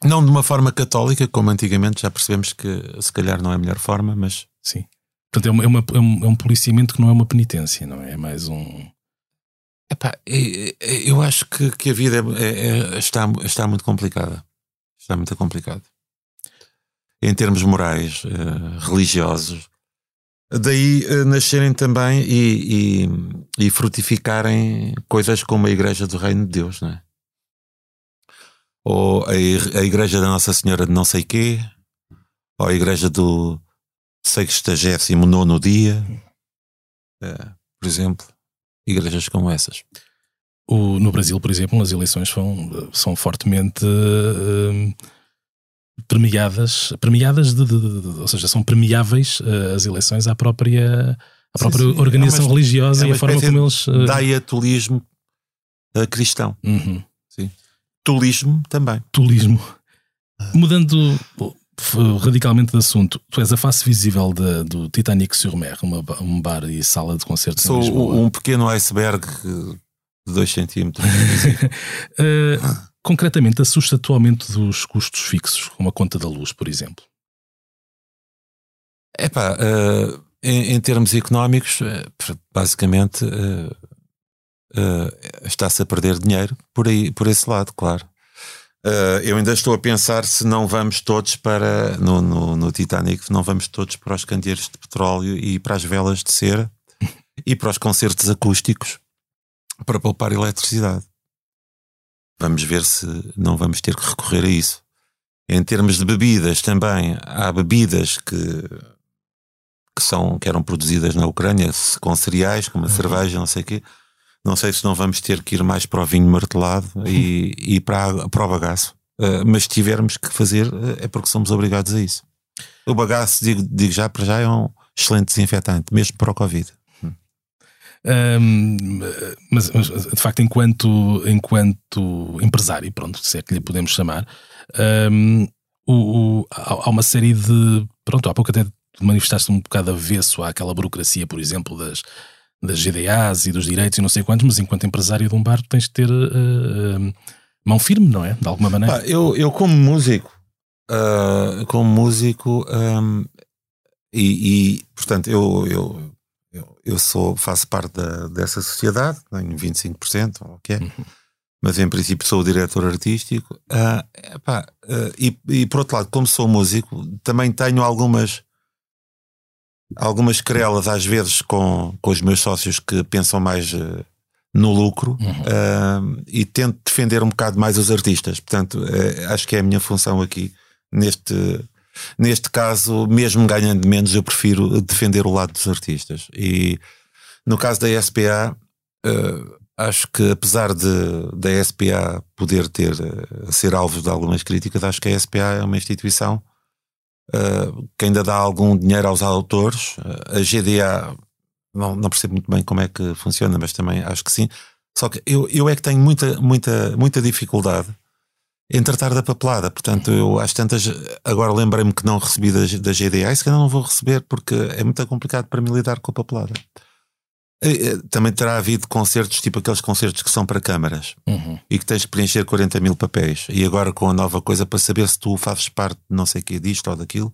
S2: Não de uma forma católica, como antigamente, já percebemos que se calhar não é a melhor forma, mas
S1: Sim. Portanto, é, uma- é uma- é um, é um policiamento que não é uma penitência, não é? É mais um.
S2: Epá, é- é- eu acho que, que a vida é- é- é- está, está muito complicada. Está muito complicada. Em termos morais, eh, religiosos. Daí eh, nascerem também e, e, e frutificarem coisas como a Igreja do Reino de Deus, não é? Ou a Igreja da Nossa Senhora de não sei quê, ou a Igreja do 69 dia, eh, por exemplo. Igrejas como essas.
S1: O, no Brasil, por exemplo, as eleições são, são fortemente eh, premiadas, premiadas de, de- de- de- ou seja, são premiáveis eh, as eleições à própria, à
S2: Sim,
S1: própria
S2: sim.
S1: organização
S2: É uma-
S1: religiosa
S2: é
S1: e a forma como eles. eh,
S2: Diatulismo eh, cristão.
S1: uhum.
S2: Tulismo também.
S1: tulismo. Mudando f- radicalmente de assunto, tu és a face visível da- do Titanic sur Mer, uma um bar e sala de concertos
S2: Sou um pequeno iceberg de 2 centímetros. <laughs>
S1: Eh, concretamente, assusta-te o aumento dos custos fixos, como a conta da luz, por exemplo.
S2: Epá, eh, em, em termos económicos, eh, basicamente eh, está-se a perder dinheiro por, aí, por esse lado, claro. Eu ainda estou a pensar se não vamos todos para, no, no, no Titanic, não vamos todos para os candeeiros de petróleo e para as velas de cera <laughs> e para os concertos acústicos para poupar eletricidade. Vamos ver se não vamos ter que recorrer a isso. Em termos de bebidas também, há bebidas que, que, são, que eram produzidas na Ucrânia com cereais, como a cerveja, não sei o quê. Não sei se não vamos ter que ir mais para o vinho martelado e, e para, para o bagaço. Uh, mas se tivermos que fazer, uh, é porque somos obrigados a isso. O bagaço, digo, digo já para já, é um excelente desinfetante, mesmo para o Covid.
S1: Um, mas, mas, de facto, enquanto, enquanto empresário, pronto, se é que lhe podemos chamar, um, o, o, há uma série de. Pronto, há pouco até manifestaste um bocado avesso àquela burocracia, por exemplo, das, das GDAs e dos direitos e não sei quantos, mas enquanto empresário de um bar tens de ter uh, uh, mão firme, não é? De alguma maneira.
S2: Eu, eu, como músico, uh, como músico, um, e, e, portanto, eu, eu, eu, sou, faço parte da, dessa sociedade, tenho 25%, ok? Uhum. Mas em princípio sou o diretor artístico. Epá, e, e por outro lado, como sou músico, também tenho algumas algumas querelas às vezes com, com os meus sócios que pensam mais uh, no lucro uhum. uh, e tento defender um bocado mais os artistas. Portanto, acho que é a minha função aqui neste. Neste caso, mesmo ganhando menos, eu prefiro defender o lado dos artistas. E no caso da SPA, acho que apesar de da SPA poder ter ser alvo de algumas críticas, acho que a SPA é uma instituição uh, que ainda dá algum dinheiro aos autores. Uh, a GDA, não, não percebo muito bem como é que funciona, mas também acho que sim. Só que eu, eu é que tenho muita, muita, muita dificuldade em tratar da papelada. Portanto, eu às tantas, agora lembrei-me que não recebi da, da GDA e se calhar não vou receber porque é muito complicado para mim lidar com a papelada. Também terá havido concertos, tipo aqueles concertos que são para câmaras uhum. e que tens que preencher 40 mil papéis. E agora com a nova coisa para saber se tu fazes parte de não sei o que disto ou daquilo,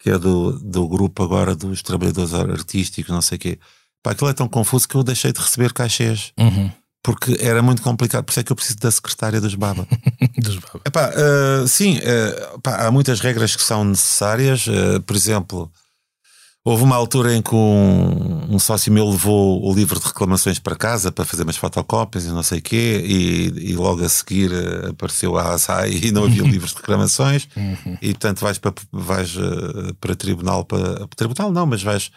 S2: que é do, do grupo agora dos trabalhadores artísticos, não sei o quê. Pá, aquilo é tão confuso que eu deixei de receber cachês. Uhum. Porque era muito complicado, por isso é que eu preciso da secretária dos Baba. <laughs> dos Baba. Epá, uh, sim, uh, pá, há muitas regras que são necessárias. Uh, por exemplo, Houve uma altura em que um, um, sócio meu levou o livro de reclamações para casa para fazer umas fotocópias e não sei o quê, e, e, logo a seguir apareceu a ASAI e não havia <laughs> livros de reclamações, uhum. e portanto vais para, vais para tribunal, para, tribunal não, mas vais,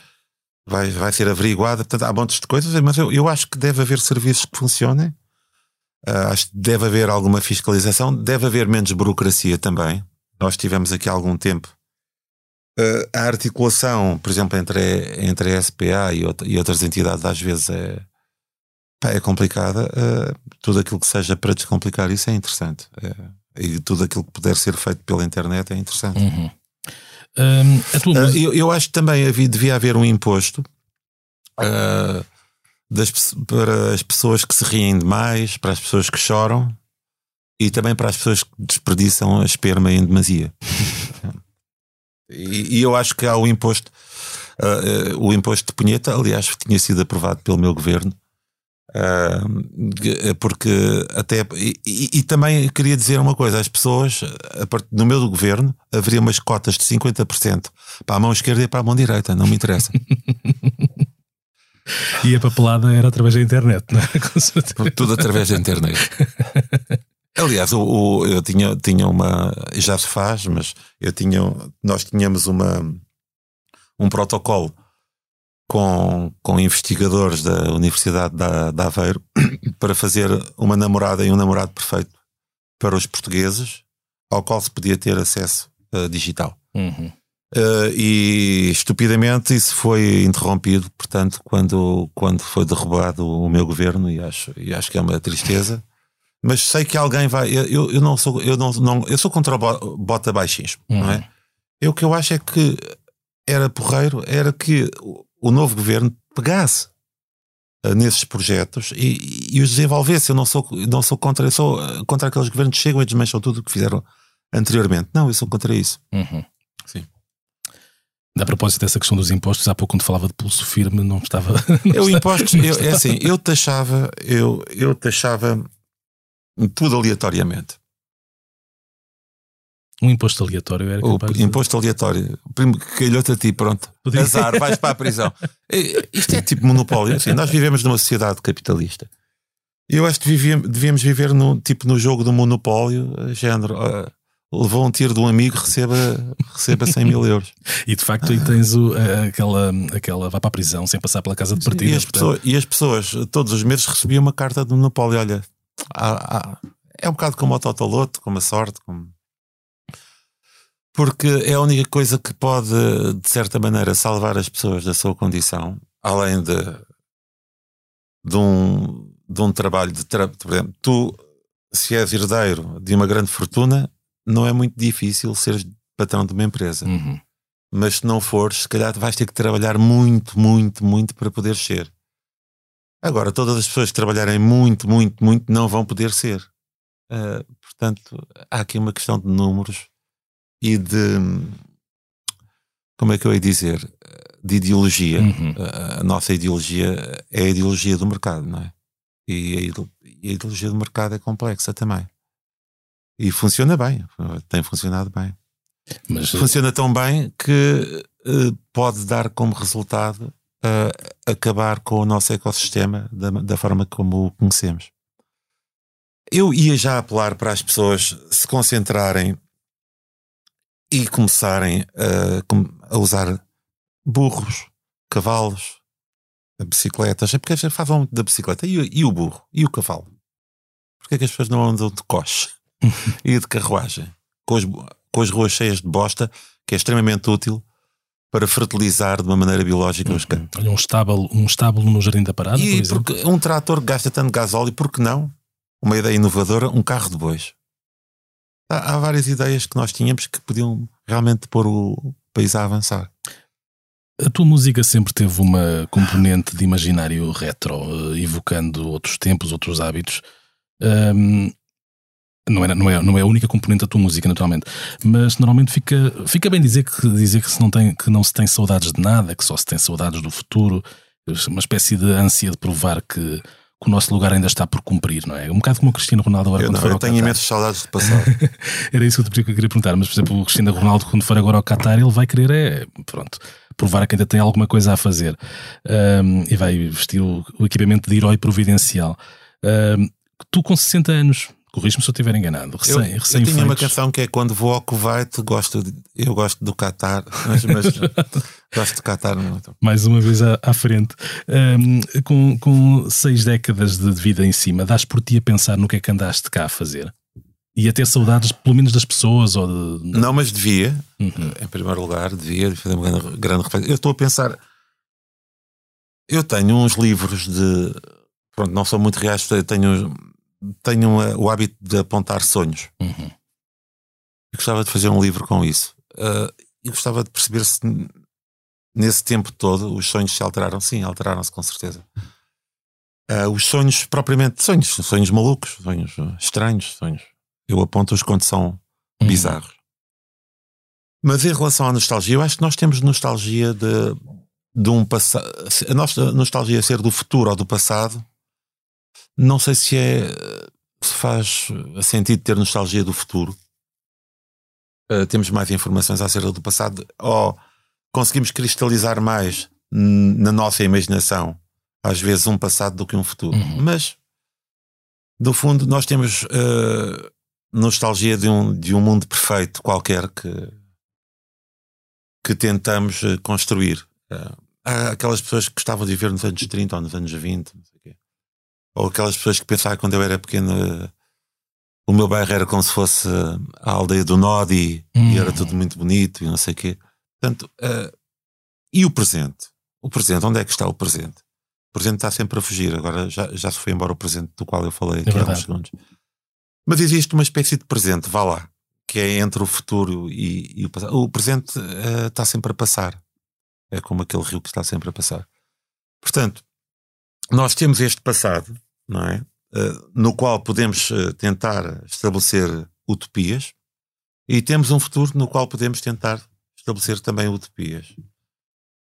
S2: vai, vai ser averiguada. Portanto, há montes de coisas, mas eu, eu acho que deve haver serviços que funcionem, uh, acho que deve haver alguma fiscalização, deve haver menos burocracia também. Nós tivemos aqui há algum tempo Uh, a articulação, por exemplo, entre, entre a SPA e, outra, e outras entidades às vezes é, é complicada. Uh, tudo aquilo que seja para descomplicar isso é interessante. E tudo aquilo que puder ser feito pela internet é interessante. Uhum. Um, tua... eu, eu, acho que também havia, devia haver um imposto das, para as pessoas que se riem demais, para as pessoas que choram e também para as pessoas que desperdiçam a esperma em demasia. E, e eu acho que há o imposto, uh, uh, o imposto de punheta, aliás, tinha sido aprovado pelo meu governo. Uh, porque até e, e, também queria dizer uma coisa: as pessoas, no meu governo, haveria umas cotas de 50% para a mão esquerda e para a mão direita, não me interessa. <laughs>
S1: e a papelada era através da internet, não é? <laughs>
S2: Tudo através da internet. Aliás, o, o, eu tinha, tinha uma. Já se faz, mas eu tinha, nós tínhamos uma, um protocolo com, com investigadores da Universidade da, de Aveiro <coughs> para fazer uma namorada e um namorado perfeito para os portugueses, ao qual se podia ter acesso uh, digital. Uhum. Uh, e estupidamente isso foi interrompido, portanto, quando, quando foi derrubado o meu governo, e acho, e acho que é uma tristeza <laughs> mas sei que alguém vai. Eu, eu não sou, eu não, não, eu sou contra o bota baixismo, uhum. não é? Eu o que eu acho é que era porreiro, era que o novo governo pegasse uh, nesses projetos e, e, os desenvolvesse. Eu não sou, não sou contra, eu sou uh, contra aqueles governos que chegam e desmancham tudo o que fizeram anteriormente. Não, eu sou contra isso. Uhum.
S1: Sim. A propósito dessa questão dos impostos, há pouco quando falava de pulso firme, não estava. <laughs> Não
S2: eu, impostos, eu, é assim, eu taxava, eu, eu taxava tudo aleatoriamente.
S1: Um imposto aleatório era
S2: capaz O de... imposto aleatório. Primo, calhou-te a ti, pronto. Podia... Azar, vais para a prisão. <laughs> Isto é tipo monopólio. Assim, nós vivemos numa sociedade capitalista. Eu acho que devíamos, devíamos viver no, tipo no jogo do monopólio, género. Uh, levou um tiro de um amigo, receba, receba 100 mil euros.
S1: E de facto aí tens o, aquela, aquela. vai para a prisão sem passar pela casa de partida.
S2: E as, pessoas, e as pessoas todos os meses recebiam uma carta do monopólio. Olha, há, há, é um bocado como o Totoloto, como a sorte, como... porque é a única coisa que pode, de certa maneira, salvar as pessoas da sua condição, além de, de, um, de um trabalho de tra... por exemplo, tu, se és herdeiro de uma grande fortuna, não é muito difícil seres patrão de uma empresa.
S1: Uhum.
S2: Mas se não fores, se calhar vais ter que trabalhar muito, muito, muito para poder ser. Agora, todas as pessoas que trabalharem muito, muito, muito não vão poder ser. Uh, portanto, há aqui uma questão de números e de. Como é que eu ia dizer? De ideologia.
S1: Uhum.
S2: Uh, a nossa ideologia é a ideologia do mercado, não é? E a, a ideologia do mercado é complexa também. E funciona bem, tem funcionado bem.
S1: Mas
S2: Funciona tão bem que eh, pode dar como resultado eh, acabar com o nosso ecossistema da, da forma como o conhecemos. Eu ia já apelar para as pessoas se concentrarem e começarem a, com- a usar burros, cavalos, bicicletas. É porque pessoas falam muito da bicicleta. E, o- e o burro? E o cavalo? Porquê é que as pessoas não andam de coche <laughs> e de carruagem? Com as, com as ruas cheias de bosta, que é extremamente útil para fertilizar de uma maneira biológica os campos.
S1: olha, um estábulo, um estábulo no Jardim da Parada, por
S2: E
S1: exemplo.
S2: porque um trator que gasta tanto gasóleo, por que não? Uma ideia inovadora, um carro de bois. Há, há várias ideias que nós tínhamos que podiam realmente pôr o país a avançar.
S1: A tua música sempre teve uma componente de imaginário retro, eh, evocando outros tempos, outros hábitos. Ahm, não, era, não, é, não é a única componente da tua música, naturalmente, mas normalmente fica, fica bem dizer que, dizer que, se não tem, que não se tem saudades de nada, que só se tem saudades do futuro, uma espécie de ânsia de provar que, que o nosso lugar ainda está por cumprir, não é? Um bocado como o Cristiano Ronaldo agora
S2: Eu,
S1: quando
S2: não,
S1: for
S2: eu
S1: ao
S2: tenho
S1: Qatar.
S2: imensas saudades do passado. <laughs>
S1: Era isso que eu queria perguntar, mas por exemplo, o Cristiano Ronaldo, quando for agora ao Qatar, ele vai querer é, pronto, provar que ainda tem alguma coisa a fazer Ahm, e vai vestir o, o equipamento de herói providencial. Ahm, tu com 60 anos, corrijo-me se eu estiver enganado, recém,
S2: Eu,
S1: recém
S2: eu tinha uma canção que é quando vou ao Kuwait, gosto de- eu gosto do Qatar, <laughs> mas, mas <laughs> gosto do Qatar muito.
S1: mais uma vez à, à frente, Ahm, com, com seis décadas de vida em cima, dás por ti a pensar no que é que andaste cá a fazer? E a ter saudades, pelo menos, das pessoas ou de.
S2: Não, mas devia,
S1: Uhum.
S2: em primeiro lugar, devia fazer uma grande, grande reflexão. Eu estou a pensar. Eu tenho uns livros de. Pronto, não são muito reais, tenho, tenho o hábito de apontar sonhos.
S1: Uhum.
S2: Eu gostava de fazer um livro com isso. Ah, e gostava de perceber se nesse tempo todo os sonhos se alteraram. Sim, alteraram-se com certeza. Ah, os sonhos, propriamente, sonhos, sonhos malucos, sonhos estranhos, sonhos. Eu aponto-os quando são
S1: Uhum.
S2: bizarros. Mas em relação à nostalgia, eu acho que nós temos nostalgia de, de um passado. A nossa nostalgia ser do futuro ou do passado, não sei se é. se faz sentido ter nostalgia do futuro. Uh, temos mais informações acerca do passado, ou conseguimos cristalizar mais hum, na nossa imaginação, às vezes, um passado do que um futuro.
S1: Uhum.
S2: Mas, do fundo, nós temos uh, nostalgia de um, de um mundo perfeito qualquer que, que tentamos uh, construir. Uh, há aquelas pessoas que gostavam de viver nos anos 30 ou nos anos 20, não sei o quê. ou aquelas pessoas que pensavam quando eu era pequeno uh, o meu bairro era como se fosse a aldeia do Nodi
S1: Uhum.
S2: e era tudo muito bonito e não sei o quê. Portanto, uh, e o presente? O presente, onde é que está o presente? O presente está sempre a fugir. Agora já, já se foi embora o presente do qual eu falei aqui há
S1: verdade.
S2: uns segundos. Mas existe uma espécie de presente, vá lá, que é entre o futuro e, e o passado. O presente eh, está sempre a passar. É como aquele rio que está sempre a passar. Portanto, nós temos este passado, não é? Eh, no qual podemos eh, tentar estabelecer utopias e temos um futuro no qual podemos tentar estabelecer também utopias.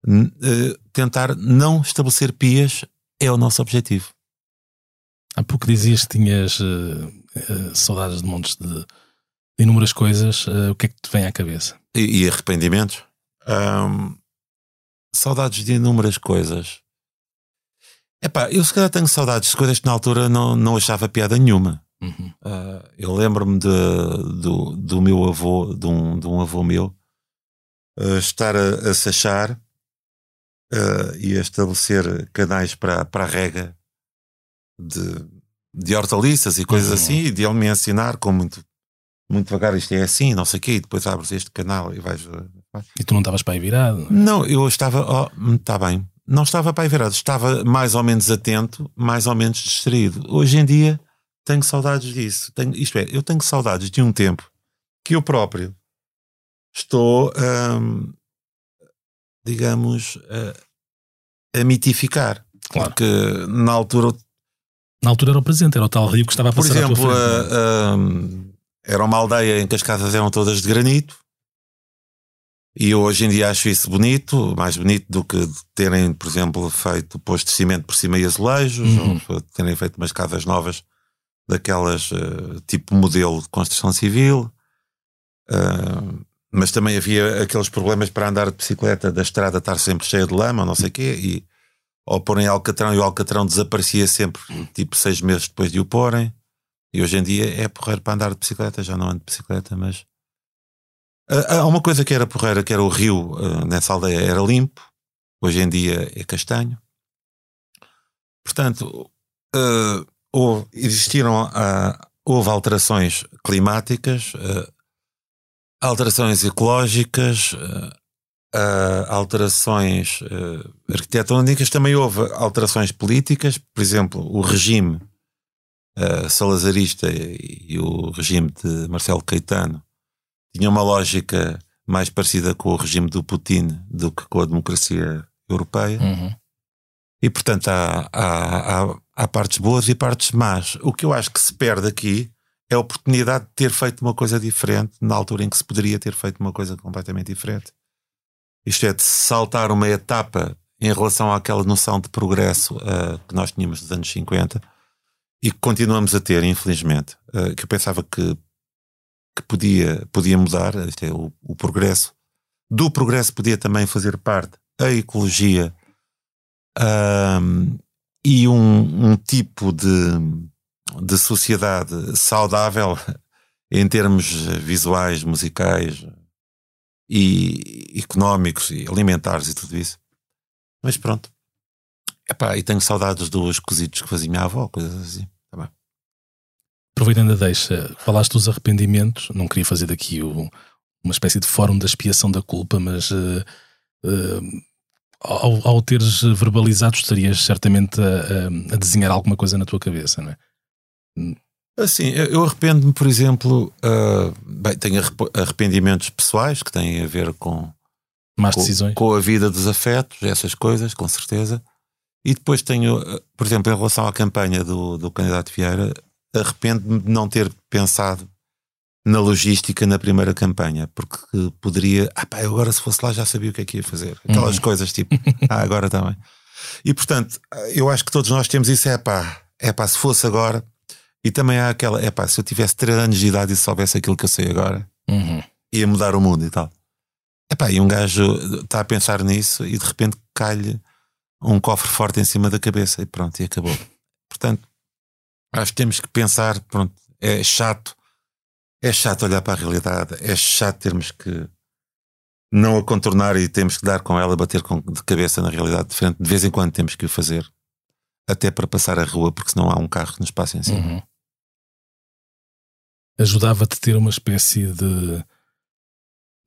S2: Eh, tentar não estabelecer pias é o nosso objetivo.
S1: Há pouco dizias que tinhas eh, eh, saudades de montes de, de inúmeras coisas. o que é que te vem à cabeça?
S2: e, e arrependimentos. Ahm, saudades de inúmeras coisas. Epá, eu se calhar tenho saudades de coisas que na altura não, não achava piada nenhuma.
S1: Uhum.
S2: Ah, eu lembro-me do, do meu avô, de um, de um avô meu, ah, estar a, a se achar ah, e a estabelecer canais para, para a rega de, de hortaliças e coisas assim, e de ele me ensinar com muito, muito devagar isto é assim, não sei o quê, e depois abres este canal e vais.
S1: E tu não estavas para aí virado?
S2: Não, eu estava. Está bem. Não estava para aí virado, estava mais ou menos atento, mais ou menos distraído. Hoje em dia tenho saudades disso. Tenho, isto é, eu tenho saudades de um tempo que eu próprio estou, hum, digamos, a, a mitificar.
S1: Claro.
S2: Porque na altura
S1: Na altura era o presente, era o tal rio que estava a
S2: por
S1: passar tua
S2: exemplo,
S1: é?
S2: a- a- era uma aldeia em que as casas eram todas de granito. E eu hoje em dia acho isso bonito, mais bonito do que terem, por exemplo, feito posto de cimento por cima e azulejos,
S1: Uhum.
S2: ou terem feito umas casas novas daquelas eh, tipo modelo de construção civil. Ah, mas também havia aqueles problemas para andar de bicicleta da estrada estar sempre cheia de lama, não sei o quê, e ou porem alcatrão e o alcatrão desaparecia sempre, tipo seis meses depois de o porem. E hoje em dia é porreiro para andar de bicicleta, já não ando de bicicleta, mas. Ah, Há uma coisa que era porreira, que era o rio ah, nessa aldeia, era limpo, hoje em dia é castanho. Portanto, ah, houve- existiram, ah, houve alterações climáticas, ah, alterações ecológicas, ah, alterações ah, arquitetónicas, também houve alterações políticas, por exemplo, o regime ah, salazarista e, e o regime de Marcelo Caetano tinham uma lógica mais parecida com o regime do Putin do que com a democracia europeia.
S1: Uhum.
S2: E portanto há, há, há, há partes boas e partes más. O que eu acho que se perde aqui é a oportunidade de ter feito uma coisa diferente na altura em que se poderia ter feito uma coisa completamente diferente. Isto é, de saltar uma etapa em relação àquela noção de progresso ah, que nós tínhamos nos anos 50 e que continuamos a ter, infelizmente, ah, que eu pensava que, que podia, podia mudar. Isto é, o, o progresso. Do progresso podia também fazer parte a ecologia ahm, e um, um tipo de, de sociedade saudável <laughs> em termos visuais, musicais e económicos e alimentares e tudo isso. Mas pronto. Epá, e tenho saudades dos cozidos que fazia minha avó, coisas assim. Tá.
S1: Aproveitando a deixa, falaste dos arrependimentos, não queria fazer daqui o- uma espécie de fórum da expiação da culpa, mas eh, eh, ao, ao teres verbalizado, estarias certamente a, a- a desenhar alguma coisa na tua cabeça, não é?
S2: Assim, eu arrependo-me, por exemplo, ah, bem, tenho arrep- arrependimentos pessoais que têm a ver com,
S1: Más
S2: com,
S1: decisões.
S2: com a vida dos afetos, essas coisas, com certeza. E depois tenho, eh, por exemplo, em relação à campanha do, do candidato Vieira, arrependo-me de não ter pensado na logística na primeira campanha, porque poderia, ah pá, agora se fosse lá já sabia o que é que ia fazer. Aquelas
S1: Uhum.
S2: coisas tipo, <laughs> ah, agora também. E portanto, eu acho que todos nós temos isso, é pá, é pá, se fosse agora. E também há aquela, é pá, se eu tivesse 3 anos de idade e soubesse aquilo que eu sei agora,
S1: Uhum.
S2: ia mudar o mundo e tal. Epá, e um gajo está a pensar nisso e de repente cai-lhe um cofre forte em cima da cabeça e pronto, e acabou. Portanto, acho que temos que pensar, pronto, é chato, é chato olhar para a realidade, é chato termos que não a contornar e temos que dar com ela, bater com, de cabeça na realidade diferente. De vez em quando temos que o fazer, até para passar a rua, porque senão há um carro que nos passa em cima.
S1: Uhum. Ajudava-te a ter uma espécie de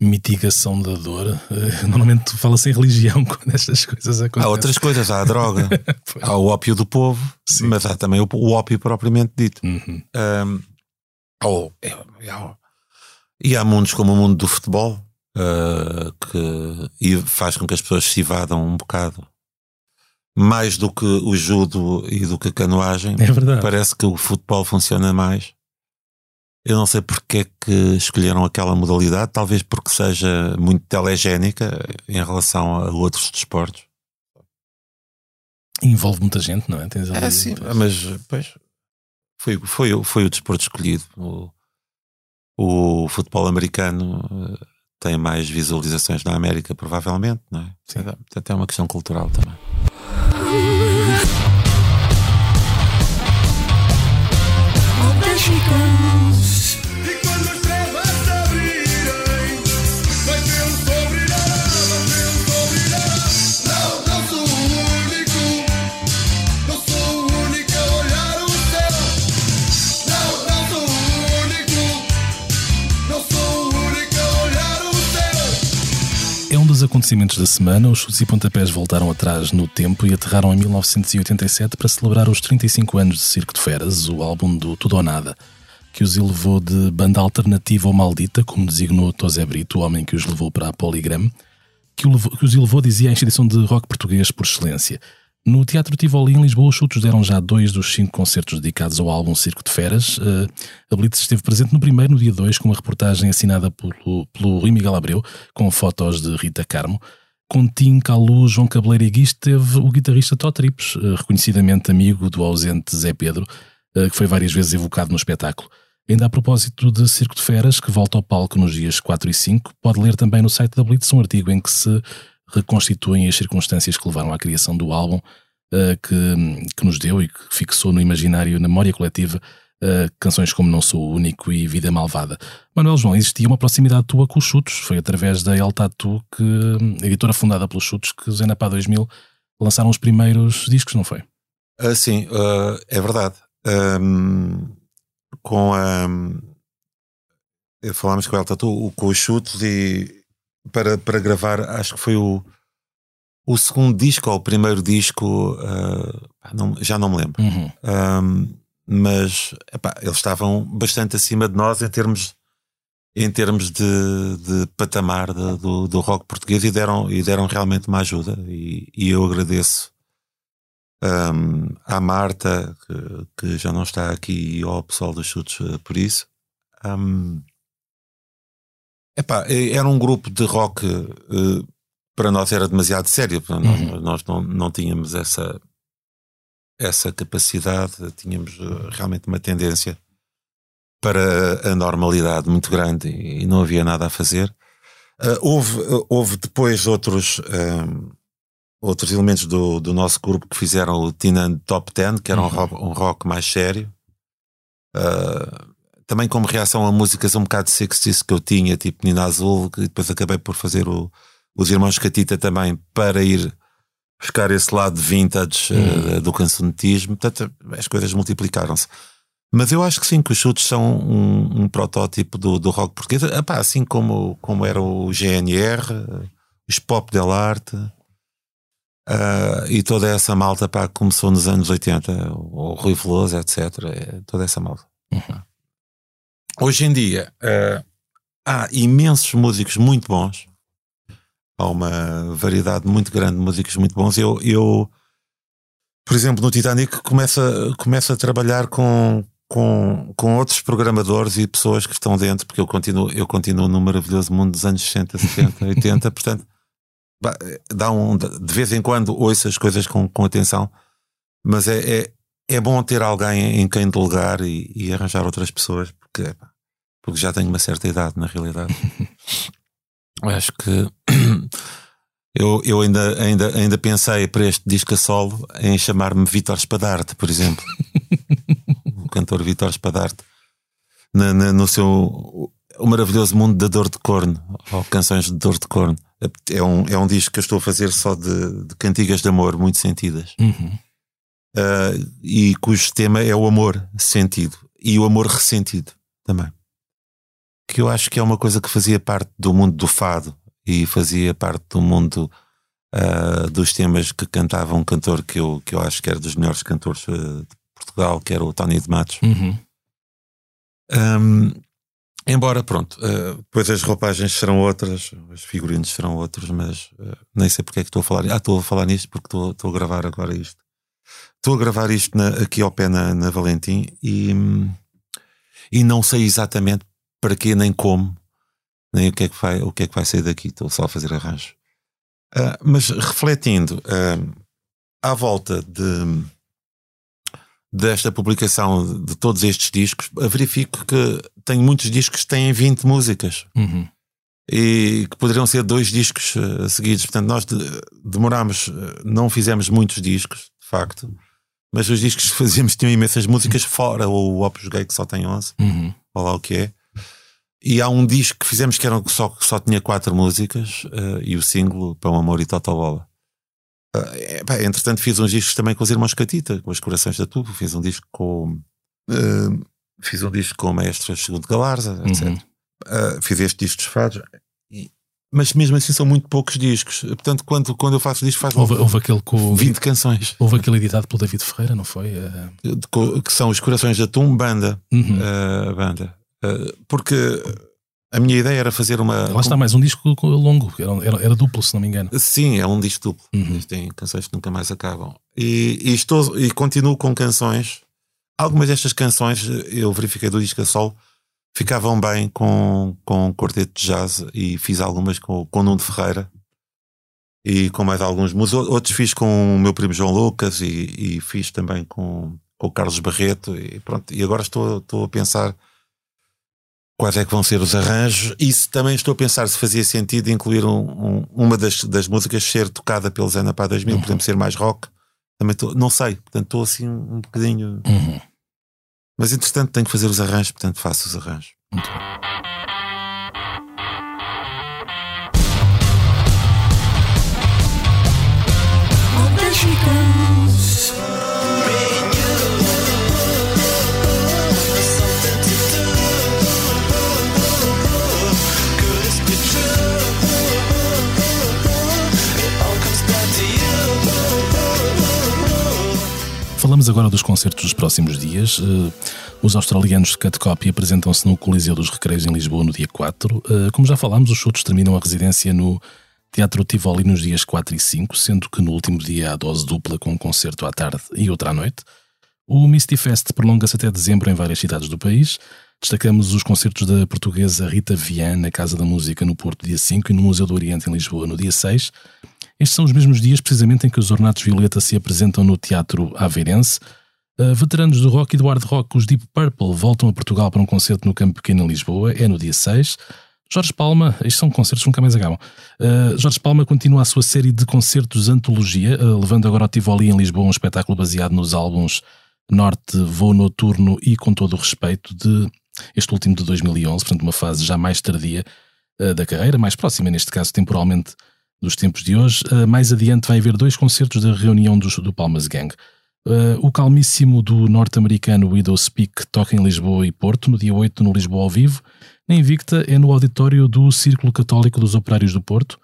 S1: mitigação da dor. Eh, Normalmente fala-se em religião <laughs> quando estas coisas acontecem.
S2: Há outras coisas, há a droga, <laughs> há o ópio do povo,
S1: Sim.
S2: mas há também o, o ópio propriamente dito.
S1: Uhum.
S2: Um, ou- é- é- e há mundos como o mundo do futebol uh, que e faz com que as pessoas se evadam um bocado mais do que o judo e do que a canoagem.
S1: É verdade.
S2: Parece que o futebol funciona mais. Eu não sei porque é que escolheram aquela modalidade, talvez porque seja muito telegénica em relação a outros desportos.
S1: Envolve muita gente, não é? Tens ali-
S2: É sim, mas pois, foi, foi, o- foi o desporto escolhido. O, o futebol americano eh, tem mais visualizações na América, provavelmente, não é?
S1: Sim.
S2: Portanto, é uma questão cultural também.
S3: E
S1: novos acontecimentos da semana, os chutes e pontapés voltaram atrás no tempo e aterraram em 1987 para celebrar os 35 anos de Circo de Feras, o álbum do Tudo ou Nada, que os elevou de banda alternativa ou maldita, como designou Tosé Brito, o homem que os levou para a Polygram, que os elevou, dizia, à instituição de rock português por excelência. No Teatro Tivoli, em Lisboa, os chutos deram já dois dos cinco concertos dedicados ao álbum Circo de Feras. Uh, a Blitz esteve presente no primeiro, no dia 2, com uma reportagem assinada pelo, pelo Rui Miguel Abreu, com fotos de Rita Carmo. Com Tim, Calu, João Cabeleira e Gui esteve o guitarrista Tó Trips, uh, reconhecidamente amigo do ausente Zé Pedro, uh, que foi várias vezes evocado no espetáculo. Ainda a propósito de Circo de Feras, que volta ao palco nos dias 4 e 5, pode ler também no site da Blitz um artigo em que se reconstituem as circunstâncias que levaram à criação do álbum, uh, que, que nos deu e que fixou no imaginário, na memória coletiva, uh, canções como Não Sou o Único e Vida Malvada. Manuel João, existia uma proximidade tua com os Chutos, foi através da El Tatu, que, editora fundada pelos Chutos, que os Enapá 2000 lançaram os primeiros discos, não foi?
S2: Uh, sim, uh, é verdade. Um, com a. falámos com o El Tatu, com os Chutos e para, para gravar, acho que foi o, o segundo disco ou o primeiro disco, uh, não, já não me lembro.
S1: Uhum.
S2: Um, mas epá, eles estavam bastante acima de nós em termos, em termos de, de patamar de, do, do rock português e deram, e deram realmente uma ajuda. E, e eu agradeço um, à Marta, que, que, já não está aqui, e ao pessoal dos chutes uh, por isso. Um, Epá, era um grupo de rock uh, para nós era demasiado sério. Nós, uhum. nós não, não tínhamos essa, essa capacidade, tínhamos uh, realmente uma tendência para a normalidade muito grande e, não havia nada a fazer. Uh, houve, houve depois outros, um, outros elementos do, do nosso grupo que fizeram o Teen Top Ten, que era uhum. um, rock, um rock mais sério. Uh, também como reação a músicas um bocado sexys que eu tinha, tipo Nina Azul, que depois acabei por fazer o, os Irmãos Catita também para ir buscar esse lado vintage hum. uh, do cancionetismo. Portanto, as coisas multiplicaram-se. Mas eu acho que sim, que os chutes são um, um protótipo do, do rock português, Epá, assim como, como era o GNR, os Pop del Arte. Uh, e toda essa malta pá, começou nos anos 80, o Rui Veloso, etc. É, toda essa malta.
S1: Uhum.
S2: Hoje em dia uh, há imensos músicos muito bons, há uma variedade muito grande de músicos muito bons. Eu, eu por exemplo, no Titanic começo, começo a trabalhar com, com, com outros programadores e pessoas que estão dentro, porque eu continuo, eu continuo no maravilhoso mundo dos anos 60, 70, 80, portanto, dá um, de vez em quando ouço as coisas com, com atenção, mas é, é, é bom ter alguém em quem delegar e, e arranjar outras pessoas, porque porque já tenho uma certa idade, na realidade. <laughs> Acho que <coughs> eu, eu ainda, ainda, ainda pensei para este disco a solo em chamar-me Vitor Espadarte, por exemplo. <laughs> o cantor Vitor Espadarte. Na, na, no seu o maravilhoso mundo da dor de corno, ou canções de dor de corno. É um, é um disco que eu estou a fazer só de, de cantigas de amor muito sentidas.
S1: Uhum.
S2: Uh, e cujo tema é o amor sentido e o amor ressentido também que eu acho que é uma coisa que fazia parte do mundo do fado e fazia parte do mundo uh, dos temas que cantava um cantor que eu, que eu acho que era dos melhores cantores uh, de Portugal, que era o Tony de Matos.
S1: Uhum.
S2: Um, embora, pronto, uh, depois as roupagens serão outras, os figurinos serão outros, mas nem sei porque é que estou a falar. Ah, estou a falar nisto porque estou, estou a gravar agora isto. Estou a gravar isto na, aqui ao pé na, na Valentim e, e não sei exatamente para quê nem como, nem o que é que vai, o que é que vai sair daqui. Estou só a fazer arranjo. Uh, mas refletindo uh, à volta de desta publicação de todos estes discos, verifico que tenho muitos discos que têm 20 músicas.
S1: Uhum.
S2: E que poderiam ser dois discos uh, seguidos. Portanto, nós de, demorámos, não fizemos muitos discos, de facto, mas os discos que fazíamos tinham imensas músicas, fora o Opus Gay que só tem 11,
S1: uhum.
S2: ou lá o que é. E há um disco que fizemos que era só, só tinha quatro músicas uh, e o single Pão, Amor e Totobola. Uh, é, pá, entretanto, fiz uns discos também com os irmãos Catita, com os Corações da Tubo. Fiz um disco com. Uh, fiz um disco com o Maestro Segundo Galarza, etc. Uhum. Uh, fiz este disco dos fados. E, mas mesmo assim são muito poucos discos. Portanto, quando, quando eu faço disco, faz
S1: Houve,
S2: logo
S1: houve aquele com,
S2: 20 canções,
S1: houve aquele editado pelo David Ferreira, não foi? Eh,
S2: que são os Corações da Tum, banda.
S1: uhum.
S2: eh, banda. Eh, porque a minha ideia era fazer uma.
S1: Lá está mais um disco co- longo, era, era, era duplo, se não me engano.
S2: Sim, é um disco duplo.
S1: Uhum.
S2: Tem canções que nunca mais acabam. E, e estou, e continuo com canções. Algumas destas canções eu verifiquei do disco a sol ficavam bem com, com quarteto de jazz e fiz algumas com, com o Nuno Ferreira e com mais alguns músicos. Outros fiz com o meu primo João Lucas e, e fiz também com, com o Carlos Barreto e pronto. E agora estou, estou a pensar quais é que vão ser os arranjos. E se também estou a pensar se fazia sentido incluir um- um- uma das, das músicas ser tocada pelo Zé Napá 2000,
S1: Uhum.
S2: por exemplo, ser mais rock. Também não sei, portanto estou assim um bocadinho.
S1: Uhum.
S2: Mas entretanto tenho que fazer os arranjos, portanto faço os arranjos.
S1: Muito bem. Falamos agora dos concertos dos próximos dias. Eh, os australianos de Cut Copy apresentam-se no Coliseu dos Recreios em Lisboa no dia 4. Eh, como já falámos, os shows terminam a residência no Teatro Tivoli nos dias 4 e 5, sendo que no último dia há dose dupla com um concerto à tarde e outra à noite. O Misty Fest prolonga-se até dezembro em várias cidades do país. Destacamos os concertos da portuguesa Rita Vian na Casa da Música no Porto, dia 5, e no Museu do Oriente em Lisboa, no dia 6. Estes são os mesmos dias, precisamente, em que os Ornatos Violeta se apresentam no Teatro Aveirense. Uh, veteranos do rock e do hard rock, os Deep Purple, voltam a Portugal para um concerto no Campo Pequeno em Lisboa, é no dia 6. Jorge Palma, estes são concertos que nunca mais acabam. Uh, Jorge Palma continua a sua série de concertos antologia, uh, levando agora ao Tivoli em Lisboa um espetáculo baseado nos álbuns Norte, Voo Noturno e Com Todo o Respeito, de este último de 2011, portanto uma fase já mais tardia uh, da carreira, mais próxima neste caso temporalmente dos tempos de hoje. Uh, mais adiante vai haver dois concertos da reunião dos, do Palmas Gang. Uh, o calmíssimo do norte-americano Widow Speak toca em Lisboa e Porto, no dia 8 no Lisboa ao vivo. Na Invicta é no auditório do Círculo Católico dos Operários do Porto.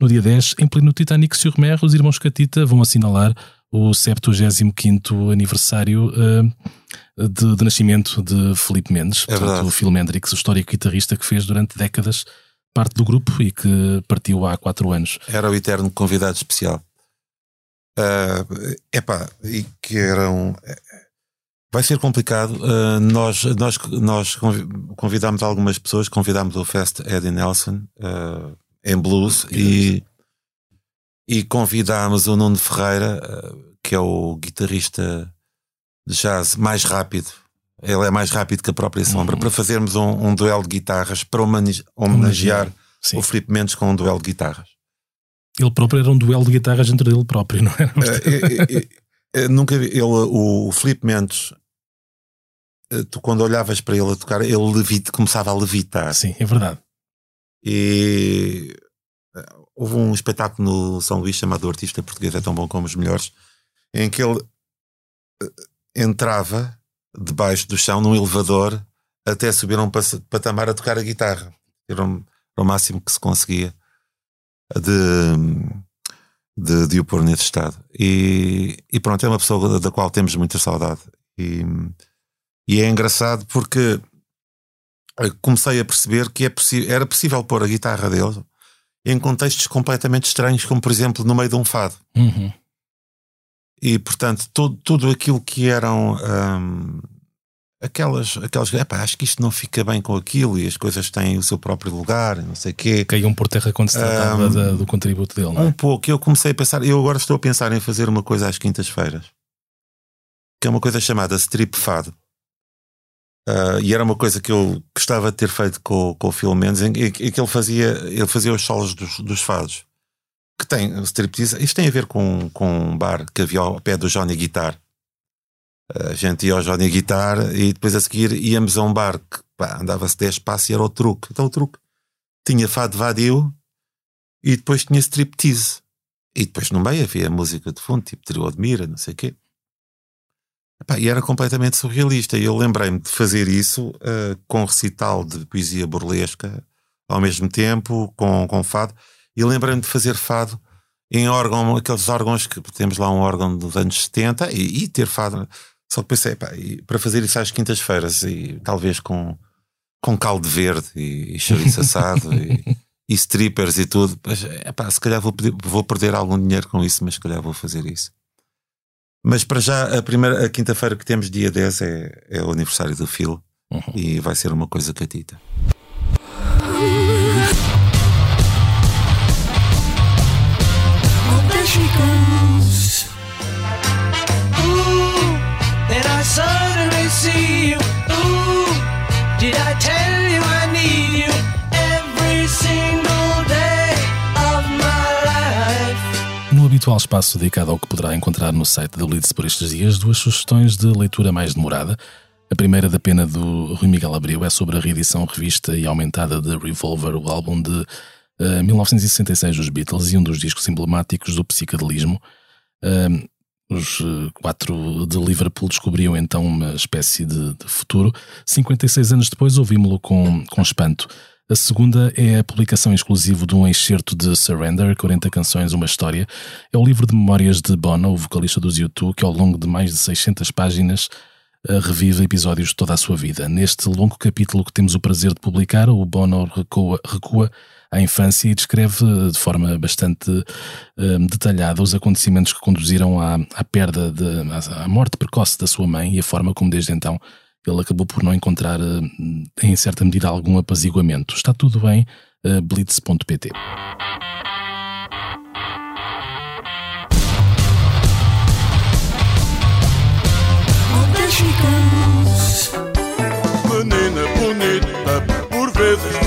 S1: No dia 10, em pleno Titanic sur Mer, os irmãos Catita vão assinalar o 75º aniversário uh, de, de nascimento de Felipe Mendes,
S2: É verdade.
S1: o Phil Mendrix, o histórico guitarrista que fez durante décadas parte do grupo e que partiu há quatro anos.
S2: Era o eterno convidado especial. Ah, epá, e que era um. Vai ser complicado. Ah, nós nós, nós convi- convidámos algumas pessoas, convidámos o Fest Eddie Nelson ah, em blues e, e convidámos o Nuno Ferreira, ah, que é o guitarrista de jazz mais rápido. Ele é mais rápido que a própria sombra,
S1: Uhum.
S2: para fazermos um, um duelo de guitarras para homenagear
S1: Sim.
S2: o Filipe Mendes com um duelo de guitarras.
S1: Ele próprio era um duelo de guitarras entre ele próprio, <laughs> não era?
S2: Eh, eh, eh, nunca vi. Ele, o, o Filipe Mendes, eh, tu quando olhavas para ele a tocar, ele levita, começava a levitar.
S1: Sim, é verdade.
S2: E eh, houve um espetáculo no São Luís chamado Artista Português é tão bom como os melhores, em que ele eh, entrava debaixo do chão num elevador até subir um patamar a tocar a guitarra. Era o, era o máximo que se conseguia de, de, de o pôr nesse estado. E, e pronto, é uma pessoa da, qual temos muita saudade. E, e é engraçado porque eh, comecei a perceber que é era possível pôr a guitarra dele em contextos completamente estranhos, como por exemplo no meio de um fado.
S1: Uhum.
S2: E portanto, todo, tudo aquilo que eram hum, aquelas, aquelas epá, acho que isto não fica bem com aquilo e as coisas têm o seu próprio lugar, não sei o quê.
S1: Caíam por terra quando se tratava
S2: Um,
S1: da- do contributo dele, não é?
S2: Um pouco, eu comecei a pensar, eu agora estou a pensar em fazer uma coisa às quintas-feiras, que é uma coisa chamada strip fado. Ah, e era uma coisa que eu gostava de ter feito com, com o Phil Mendes, em que ele fazia, ele fazia os solos dos, dos fados. Que tem striptease. Isto tem a ver com, com um bar que havia ao pé do Johnny Guitar. A gente ia ao Johnny Guitar e depois a seguir íamos a um bar que andava-se 10 passos e era o truque. Então o truque tinha fado vadio e depois tinha striptease. E depois no meio havia música de fundo, tipo Trio de Mira, não sei o quê. Epá, e era completamente surrealista. E eu lembrei-me de fazer isso eh, com recital de poesia burlesca ao mesmo tempo com, com fado. E lembrei-me de fazer fado em órgão, aqueles órgãos que temos lá um órgão dos anos 70 e, e ter fado. Só que pensei, pá, para fazer isso às quintas-feiras e talvez com, com caldo verde e, e chouriço <laughs> assado e, e strippers e tudo, mas, epá, se calhar vou, pedir- vou perder algum dinheiro com isso, mas se calhar vou fazer isso. Mas para já, a primeira, a quinta-feira que temos, dia 10, é, é o aniversário do Phil e vai ser uma coisa catita.
S1: No habitual espaço dedicado ao que poderá encontrar no site da Blitz por estes dias, duas sugestões de leitura mais demorada. A primeira, da pena do Rui Miguel Abreu, é sobre a reedição revista e aumentada de Revolver, o álbum de eh, 1966 dos Beatles e um dos discos emblemáticos do psicadelismo. Um, os eh, quatro de Liverpool descobriam então uma espécie de, de futuro. 56 anos depois ouvimos-lo com, com espanto. A segunda é a publicação exclusiva de um excerto de Surrender, 40 canções, uma história. É o livro de memórias de Bono, o vocalista dos U2, que ao longo de mais de 600 páginas eh, revive episódios de toda a sua vida. Neste longo capítulo que temos o prazer de publicar, o Bono recua, recua à infância e descreve de forma bastante eh, detalhada os acontecimentos que conduziram à, à perda, de, à, morte precoce da sua mãe e a forma como desde então ele acabou por não encontrar eh, em certa medida algum apaziguamento. Está tudo bem, eh, blitz.pt.
S3: Menina bonita, por vezes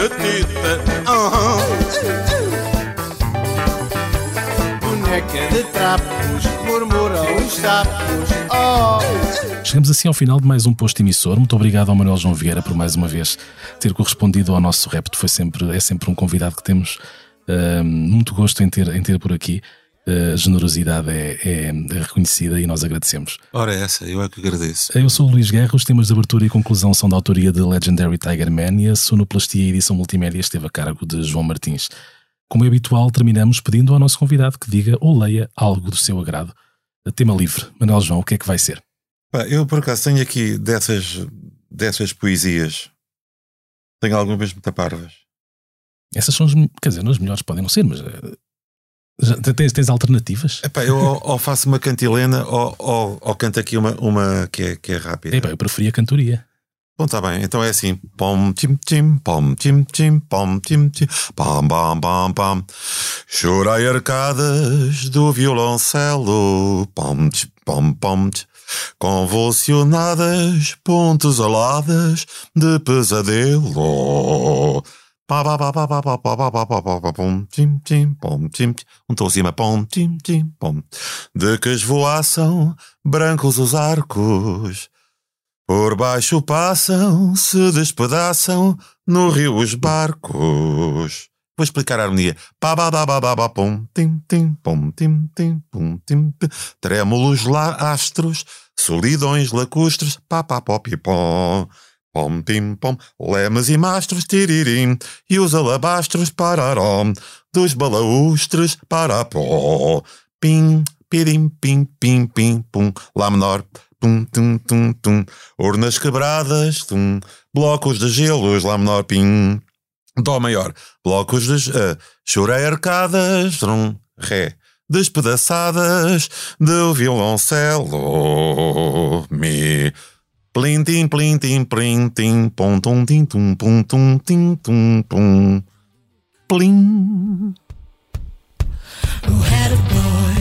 S4: Boneca de trapos, murmuram os sapos. Oh!
S1: Chegamos assim ao final de mais um posto emissor. Muito obrigado ao Manuel João Vieira por mais uma vez ter correspondido ao nosso repto. Foi sempre, é sempre um convidado que temos ah, muito gosto em ter, em ter por aqui. A generosidade é, é- é reconhecida e nós agradecemos.
S2: Ora, essa, eu é que agradeço.
S1: Eu sou o Luís Guerra, os temas de abertura e conclusão são da autoria de Legendary Tiger Man e a sonoplastia e edição multimédia esteve a cargo de João Martins. Como é habitual, terminamos pedindo ao nosso convidado que diga ou leia algo do seu agrado. Tema livre. Manuel João, o que é que vai ser?
S2: Eu por acaso tenho aqui dessas, dessas poesias, tenho algumas muito parvas.
S1: Essas são, as, quer dizer, não as melhores podem não ser, mas eh, já tens, tens alternativas?
S2: Epá, eu ou, faço uma cantilena ou, ou, ou canto aqui uma, uma que, é, que é rápida.
S1: Epá, eu preferia cantoria.
S2: Bom, está bem. Então é assim. Pom, tim, tim, pom, tim, tim, pom, tim, tim, pam, pam, pam, pam. Chorei arcadas do violoncelo. Pom, tim, pom, pom, tim. Convulsionadas, pontos aladas de pesadelo. Um tom acima, pom, tim, tim, pom. De que esvoaçam brancos os arcos por baixo passam, se despedaçam no rio os barcos. Vou explicar a harmonia. Pá, ba, ba, ba, ba, ba, pum, tim, tim, pum, tim, tim, pum, tim, tim. Trémulos lá astros, solidões lacustres, pá, pá, pó, pi, pom. Pom, pim, pom, lemas e mastros, tiririm, e os alabastros, pararom, dos balaústres, para pó. Pim, pirim, pim, pim, pim, pum, lá menor, tum, tum, tum, tum. Urnas quebradas, tum. Blocos de gelos, lá menor, pim. Dó maior. Blocos de. Uh, chorei arcadas, trum, ré. Despedaçadas do violoncelo, mi. Plintim, plintim, plintim, pontum tintum pontum tum, pum, tum, tum, pum. Plim. Who had a boy?